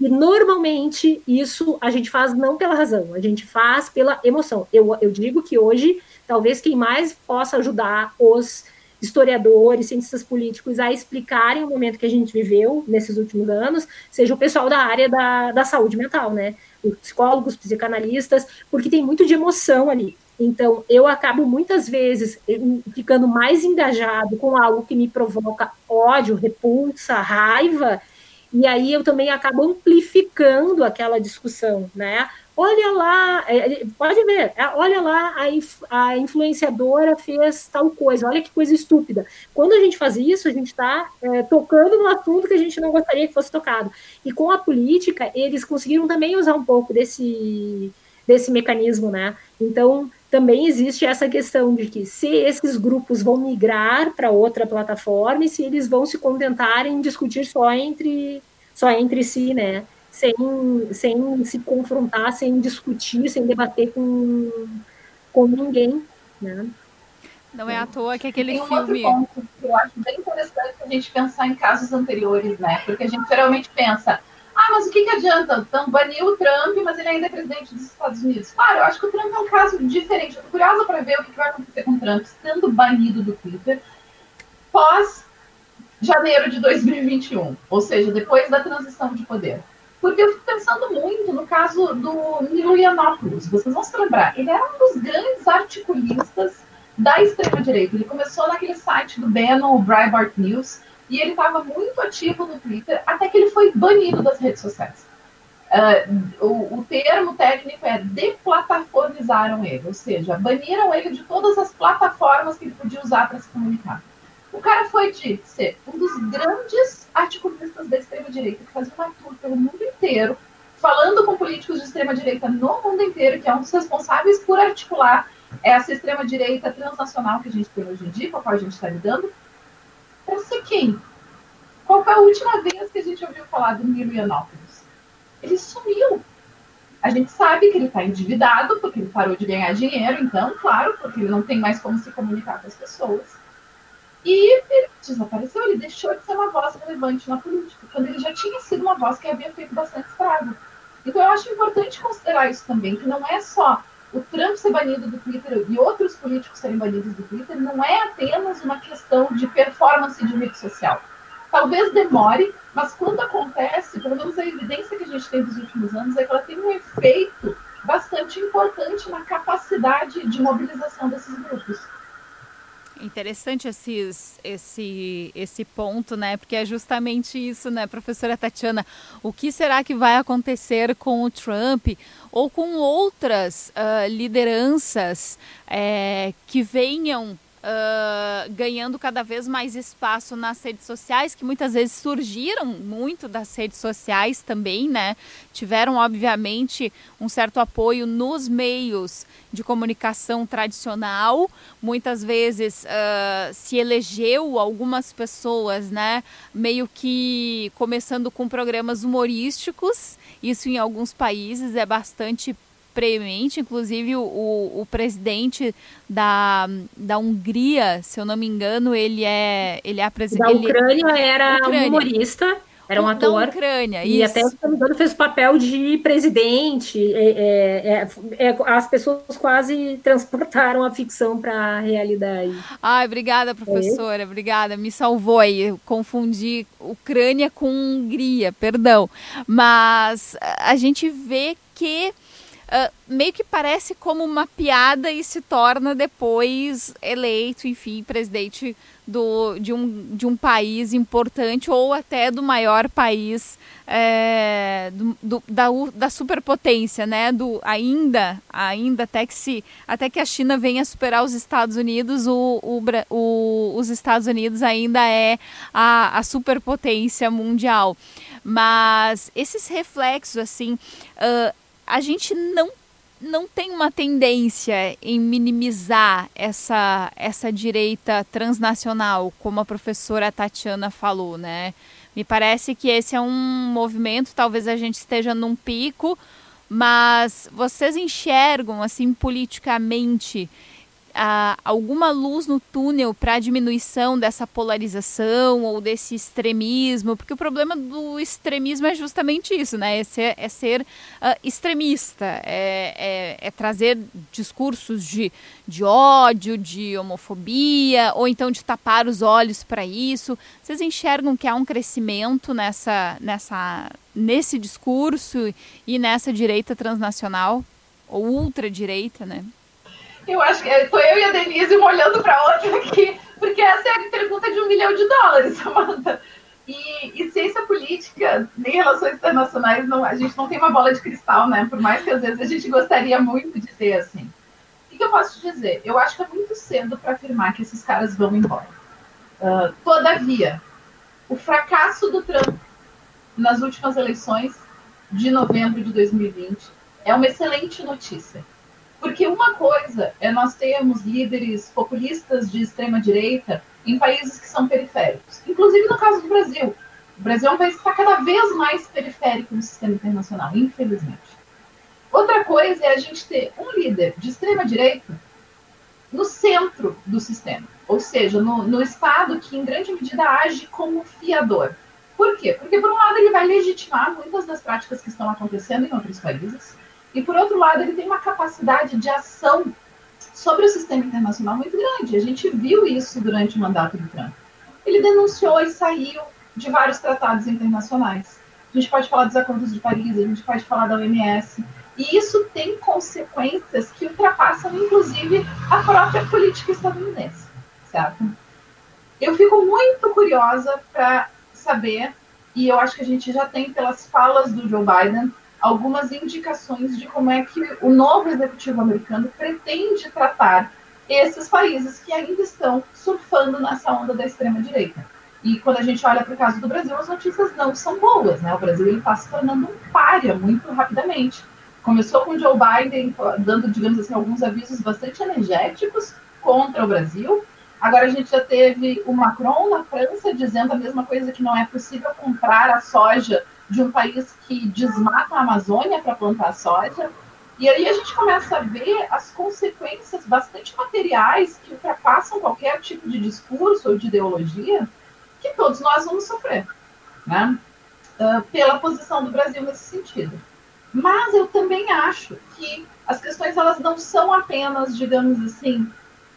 E normalmente isso a gente faz não pela razão, a gente faz pela emoção. Eu, eu digo que hoje, talvez quem mais possa ajudar os historiadores, cientistas políticos a explicarem o momento que a gente viveu nesses últimos anos, seja o pessoal da área da, da saúde mental, né? Os psicólogos, psicanalistas, porque tem muito de emoção ali. Então, eu acabo muitas vezes ficando mais engajado com algo que me provoca ódio, repulsa, raiva, e aí eu também acabo amplificando aquela discussão, né? olha lá, é, é, pode ver, é, olha lá, a, a influenciadora fez tal coisa, olha que coisa estúpida. Quando a gente faz isso, a gente está é, tocando no assunto que a gente não gostaria que fosse tocado. E com a política, eles conseguiram também usar um pouco desse, desse mecanismo, né? Então, também existe essa questão de que se esses grupos vão migrar para outra plataforma e se eles vão se contentar em discutir só entre, só entre si, né? sem, sem se confrontar, sem discutir, sem debater com, com ninguém, né? Não é à toa que aquele Tem um filme. Outro ponto que eu acho bem interessante a gente pensar em casos anteriores, né? Porque a gente geralmente pensa, ah, mas o que, que adianta? Então, baniu o Trump, mas ele ainda é presidente dos Estados Unidos. Claro, eu acho que o Trump é um caso diferente. Eu tô curiosa para ver o que, que vai acontecer com o Trump sendo banido do Twitter pós janeiro de 2021, ou seja, depois da transição de poder. Porque eu fico pensando muito no caso do Nilo Yiannopoulos. Vocês vão se lembrar, ele era um dos grandes articulistas da extrema-direita. Ele começou naquele site do Bannon, o Breitbart News, e ele estava muito ativo no Twitter, até que ele foi banido das redes sociais. Uh, o, o, termo técnico é deplataformizaram ele, ou seja, baniram ele de todas as plataformas que ele podia usar para se comunicar. O cara foi de ser um dos grandes articulistas da extrema-direita, que fazia uma tour pelo mundo inteiro, falando com políticos de extrema-direita no mundo inteiro, que é um dos responsáveis por articular essa extrema-direita transnacional que a gente tem hoje em dia, com a qual a gente está lidando, para ser quem? Qual foi a última vez que a gente ouviu falar do Milo Yiannopoulos? Ele sumiu. A gente sabe que ele está endividado, porque ele parou de ganhar dinheiro, então, claro, porque ele não tem mais como se comunicar com as pessoas. E ele desapareceu, ele deixou de ser uma voz relevante na política, quando ele já tinha sido uma voz que havia feito bastante estrago. Então eu acho importante considerar isso também, que não é só o Trump ser banido do Twitter e outros políticos serem banidos do Twitter, não é apenas uma questão de performance de mídia social. Talvez demore, mas quando acontece, pelo menos a evidência que a gente tem dos últimos anos é que ela tem um efeito bastante importante na capacidade de mobilização desses grupos. Interessante esses, esse, esse ponto, né? Porque é justamente isso, né, professora Tatiana? O que será que vai acontecer com o Trump ou com outras uh, lideranças é, que venham uh, ganhando cada vez mais espaço nas redes sociais, que muitas vezes surgiram muito das redes sociais também, né? Tiveram, obviamente, um certo apoio nos meios de comunicação tradicional. Muitas vezes uh, se elegeu algumas pessoas, né? Meio que começando com programas humorísticos. Isso em alguns países é bastante premente, inclusive o, o, presidente da, da Hungria, se eu não me engano, ele é ele é presidente. Da Ucrânia era Ucrânia. humorista era um ator. Da Ucrânia, e isso. até, se não me engano, fez o papel de presidente. É, é, é, é as pessoas quase transportaram a ficção para a realidade. Ai, obrigada, professora. Obrigada. Me salvou aí. Eu confundi Ucrânia com Hungria, perdão. Mas a gente vê que uh, meio que parece como uma piada e se torna depois eleito, enfim, presidente do, de, um, de um país importante ou até do maior país é, do, do, da, da superpotência, né? Do, ainda, ainda até que se até que a China venha superar os Estados Unidos, o, o, o os Estados Unidos ainda é a, a superpotência mundial. Mas esses reflexos, assim, uh, a gente não não tem uma tendência em minimizar essa, essa direita transnacional, como a professora Tatiana falou, né? Me parece que esse é um movimento, talvez a gente esteja num pico, mas vocês enxergam, assim, politicamente, ah, alguma luz no túnel para a diminuição dessa polarização ou desse extremismo? Porque o problema do extremismo é justamente isso, né? É ser, é ser uh, extremista, é, é, é, trazer discursos de, de ódio, de homofobia, ou então de tapar os olhos para isso. Vocês enxergam que há um crescimento nessa, nessa, nesse discurso e nessa direita transnacional? Ou ultradireita, né? Eu acho que estou eu e a Denise uma olhando para outra aqui, porque essa é a pergunta de um milhão de dólares, Samanta. E, e, ciência política, nem relações internacionais, não, a gente não tem uma bola de cristal, né? Por mais que às vezes a gente gostaria muito de ter assim. O que eu posso te dizer? Eu acho que é muito cedo para afirmar que esses caras vão embora. Uh, todavia, o fracasso do Trump nas últimas eleições de novembro de 2020 é uma excelente notícia porque uma coisa é nós termos líderes populistas de extrema direita em países que são periféricos, inclusive no caso do Brasil. O Brasil é um país que está cada vez mais periférico no sistema internacional, infelizmente. Outra coisa é a gente ter um líder de extrema direita no centro do sistema, ou seja, no, no Estado que em grande medida age como fiador. Por quê? Porque, por um lado, ele vai legitimar muitas das práticas que estão acontecendo em outros países, e, por outro lado, ele tem uma capacidade de ação sobre o sistema internacional muito grande. A gente viu isso durante o mandato do Trump. Ele denunciou e saiu de vários tratados internacionais. A gente pode falar dos acordos de Paris, a gente pode falar da OMS. E isso tem consequências que ultrapassam, inclusive, a própria política estadunidense, certo? Eu fico muito curiosa para saber, e eu acho que a gente já tem pelas falas do Joe Biden, algumas indicações de como é que o novo executivo americano pretende tratar esses países que ainda estão surfando nessa onda da extrema-direita. E quando a gente olha para o caso do Brasil, as notícias não são boas. Né? O Brasil está se tornando um párea muito rapidamente. Começou com Joe Biden dando, digamos assim, alguns avisos bastante energéticos contra o Brasil. Agora a gente já teve o Macron na França dizendo a mesma coisa, que não é possível comprar a soja de um país que desmata a Amazônia para plantar soja. E aí a gente começa a ver as consequências bastante materiais que ultrapassam qualquer tipo de discurso ou de ideologia que todos nós vamos sofrer, né? Uh, pela posição do Brasil nesse sentido. Mas eu também acho que as questões elas não são apenas, digamos assim,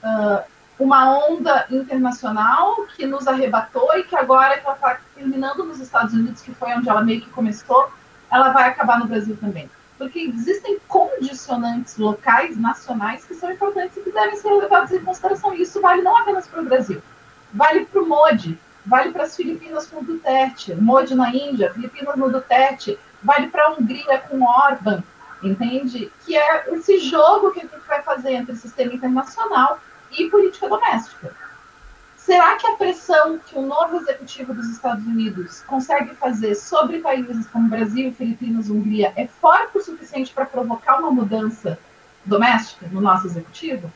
uh, uma onda internacional que nos arrebatou e que agora que ela está terminando nos Estados Unidos, que foi onde ela meio que começou, ela vai acabar no Brasil também. Porque existem condicionantes locais, nacionais, que são importantes e que devem ser levados em consideração. E isso vale não apenas para o Brasil, vale para o MODI, vale para as Filipinas com o Duterte, MODI na Índia, Filipinas no Duterte, vale para a Hungria com Orban, entende? Que é esse jogo que a gente vai fazer entre o sistema internacional e política doméstica. Será que a pressão que o novo executivo dos Estados Unidos consegue fazer sobre países como Brasil, Filipinas, Hungria é forte o suficiente para provocar uma mudança doméstica no nosso executivo?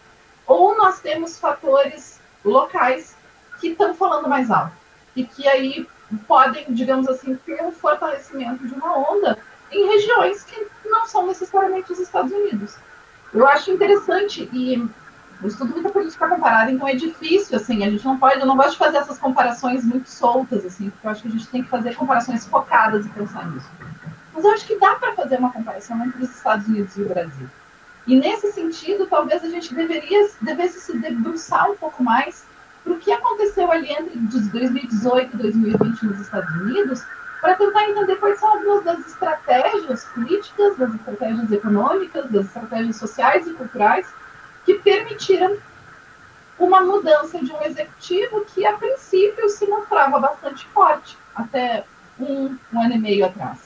Ou nós temos fatores locais que estão falando mais alto e que aí podem, digamos assim, ter um fortalecimento de uma onda em regiões que não são necessariamente os Estados Unidos? Eu acho interessante e eu estudo muita política comparada, então é difícil, assim, a gente não pode, eu não gosto de fazer essas comparações muito soltas, assim, porque eu acho que a gente tem que fazer comparações focadas e pensar nisso. Mas eu acho que dá para fazer uma comparação entre os Estados Unidos e o Brasil. E nesse sentido, talvez a gente deveria, devesse se debruçar um pouco mais para o que aconteceu ali entre 2018 e 2020 nos Estados Unidos, para tentar entender quais são algumas das estratégias políticas, das estratégias econômicas, das estratégias sociais e culturais que permitiram uma mudança de um executivo que, a princípio, se mostrava bastante forte, até um, um ano e meio atrás.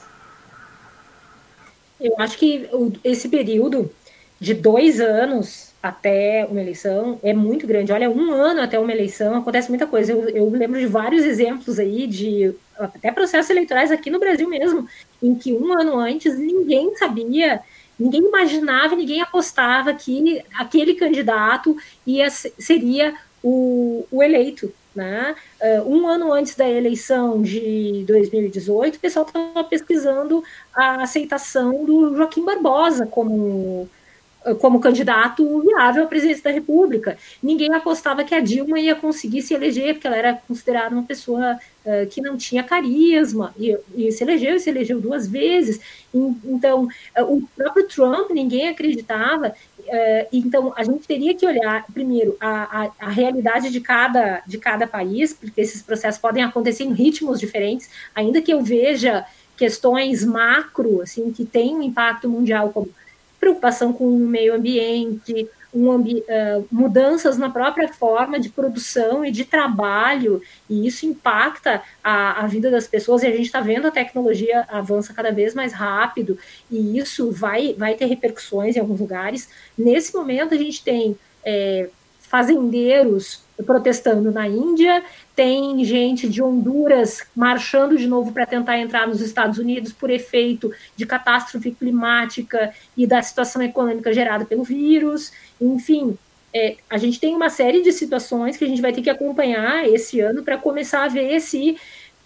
Eu acho que esse período de dois anos até uma eleição é muito grande. Olha, um ano até uma eleição acontece muita coisa. Eu, eu lembro de vários exemplos aí de até processos eleitorais aqui no Brasil mesmo, em que um ano antes ninguém sabia, ninguém imaginava, ninguém apostava que aquele candidato ia, seria o, o eleito. Né? Uh, um ano antes da eleição de 2018, o pessoal estava pesquisando a aceitação do Joaquim Barbosa como como candidato viável à presidência da República. Ninguém apostava que a Dilma ia conseguir se eleger, porque ela era considerada uma pessoa uh, que não tinha carisma, e, e, se elegeu, e se elegeu duas vezes. E, então, uh, o próprio Trump, ninguém acreditava. Uh, então, a gente teria que olhar, primeiro, a, a, a, realidade de cada, de cada país, porque esses processos podem acontecer em ritmos diferentes, ainda que eu veja questões macro, assim, que têm um impacto mundial, como preocupação com o meio ambiente, um ambi uh, mudanças na própria forma de produção e de trabalho, e isso impacta a, a vida das pessoas, e a gente está vendo a tecnologia avança cada vez mais rápido, e isso vai, vai ter repercussões em alguns lugares. Nesse momento, a gente tem é, fazendeiros protestando na Índia, tem gente de Honduras marchando de novo para tentar entrar nos Estados Unidos por efeito de catástrofe climática e da situação econômica gerada pelo vírus. Enfim, é, a gente tem uma série de situações que a gente vai ter que acompanhar esse ano para começar a ver esse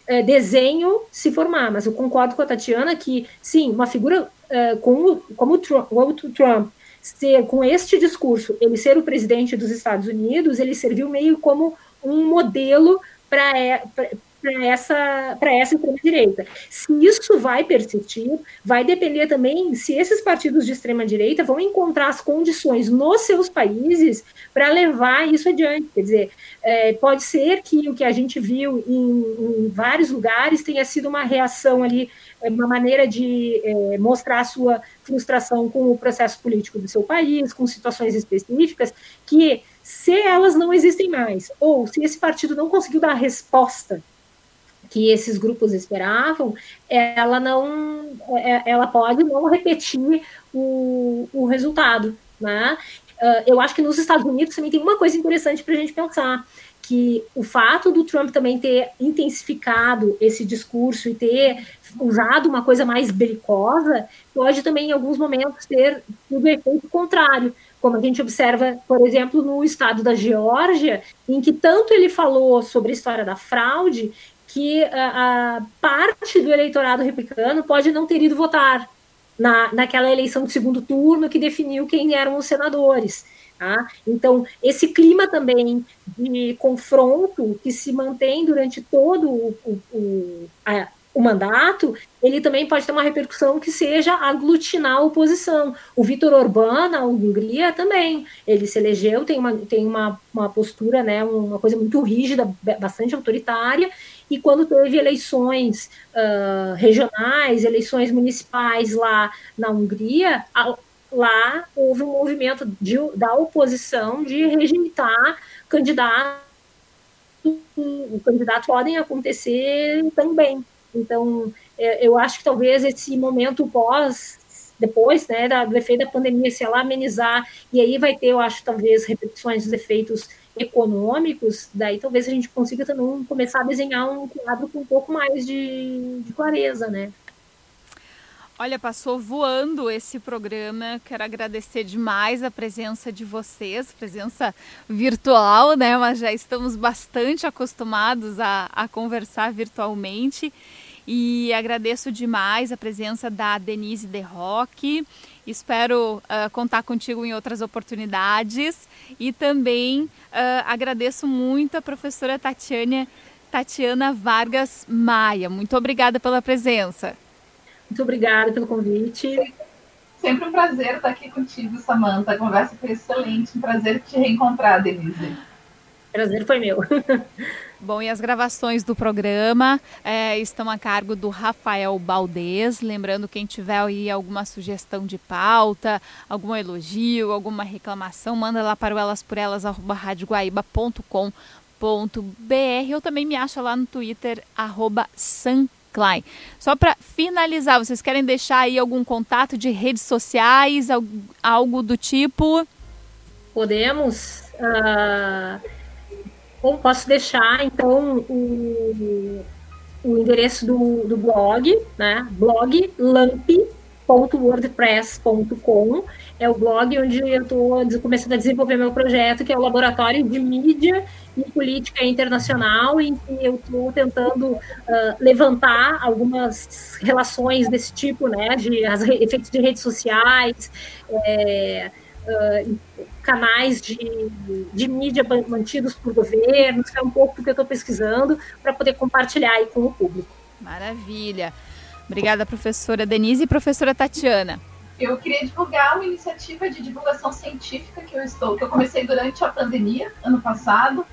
é, desenho se formar. Mas eu concordo com a Tatiana que, sim, uma figura é, como, como o Trump, o Trump ser, com este discurso, ele ser o presidente dos Estados Unidos, ele serviu meio como um modelo para essa, para essa extrema-direita. Se isso vai persistir, vai depender também se esses partidos de extrema-direita vão encontrar as condições nos seus países para levar isso adiante. Quer dizer, é, pode ser que o que a gente viu em, em, vários lugares tenha sido uma reação ali, uma maneira de é, mostrar a sua frustração com o processo político do seu país, com situações específicas, que se elas não existem mais, ou se esse partido não conseguiu dar a resposta que esses grupos esperavam, ela não, é, ela pode não repetir o, o resultado, né? Uh, eu acho que nos Estados Unidos também tem uma coisa interessante para a gente pensar, que o fato do Trump também ter intensificado esse discurso e ter usado uma coisa mais belicosa pode também em alguns momentos ter o efeito contrário, como a gente observa, por exemplo, no estado da Geórgia, em que tanto ele falou sobre a história da fraude que a, a parte do eleitorado republicano pode não ter ido votar na, naquela eleição de segundo turno que definiu quem eram os senadores. Tá? Então, esse clima também de confronto que se mantém durante todo o, o, o, a, o mandato, ele também pode ter uma repercussão que seja aglutinar a oposição. O Vitor Orbán, na Hungria, também. Ele se elegeu, tem uma, tem uma, uma postura, né, uma coisa muito rígida, bastante autoritária, e quando teve eleições uh, regionais, eleições municipais lá na Hungria, lá houve um movimento de, da oposição de rejeitar candidatos. O candidato podem acontecer também. Então, é, eu acho que talvez esse momento pós, depois, né, da, do efeito da pandemia, se ela amenizar, e aí vai ter, eu acho, talvez, repercussões dos efeitos econômicos, daí talvez a gente consiga também começar a desenhar um quadro com um pouco mais de, de clareza, né? Olha, passou voando esse programa. Quero agradecer demais a presença de vocês, presença virtual, né? Mas já estamos bastante acostumados a, a conversar virtualmente. e agradeço demais a presença da Denise De Roque. Espero uh, contar contigo em outras oportunidades e também uh, agradeço muito a professora Tatiana, Tatiana Vargas Maia. Muito obrigada pela presença. Muito obrigada pelo convite. Sempre um prazer estar aqui contigo, Samanta. A conversa foi excelente. Um prazer te reencontrar, Denise. Prazer foi meu. Bom, e as gravações do programa é, estão a cargo do Rafael Baldez. Lembrando, quem tiver aí alguma sugestão de pauta, algum elogio, alguma reclamação, manda lá para o elasporelas.com.br ou também me acha lá no Twitter, arroba Klein. Só para finalizar, vocês querem deixar aí algum contato de redes sociais, algo do tipo? Podemos. Uh, bom, posso deixar então o, o endereço do, do blog, né? Blog lamp www.wordpress.com é o blog onde eu estou começando a desenvolver meu projeto, que é o Laboratório de Mídia e Política Internacional, em que eu estou tentando uh, levantar algumas relações desse tipo, né, de as, efeitos de redes sociais, é, uh, canais de, de mídia mantidos por governos, que é um pouco do que eu estou pesquisando, para poder compartilhar aí com o público. Maravilha. Obrigada, professora Denise e professora Tatiana. Eu queria divulgar uma iniciativa de divulgação científica que eu estou, que eu comecei durante a pandemia, ano passado,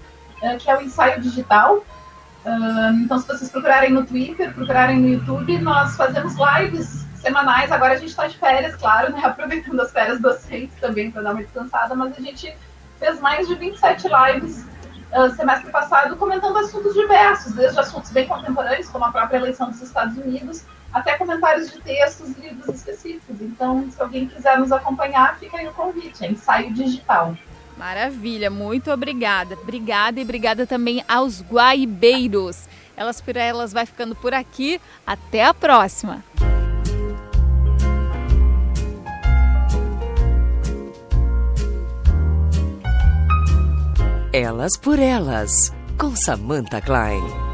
eh, que é o ensaio digital. Então, se vocês procurarem no Twitter, procurarem no YouTube, nós fazemos lives semanais. Agora a gente está de férias, claro, né? aproveitando as férias docentes também para dar uma descansada, mas a gente fez mais de 27 lives semestre passado comentando assuntos diversos, desde assuntos bem contemporâneos, como a própria eleição dos Estados Unidos, até comentários de textos e livros específicos. Então, se alguém quiser nos acompanhar, fica aí o convite, é ensaio digital. Maravilha, muito obrigada. Obrigada e obrigada também aos guaibeiros. Elas por elas vai ficando por aqui. Até a próxima. Elas por elas, com Samantha Klein.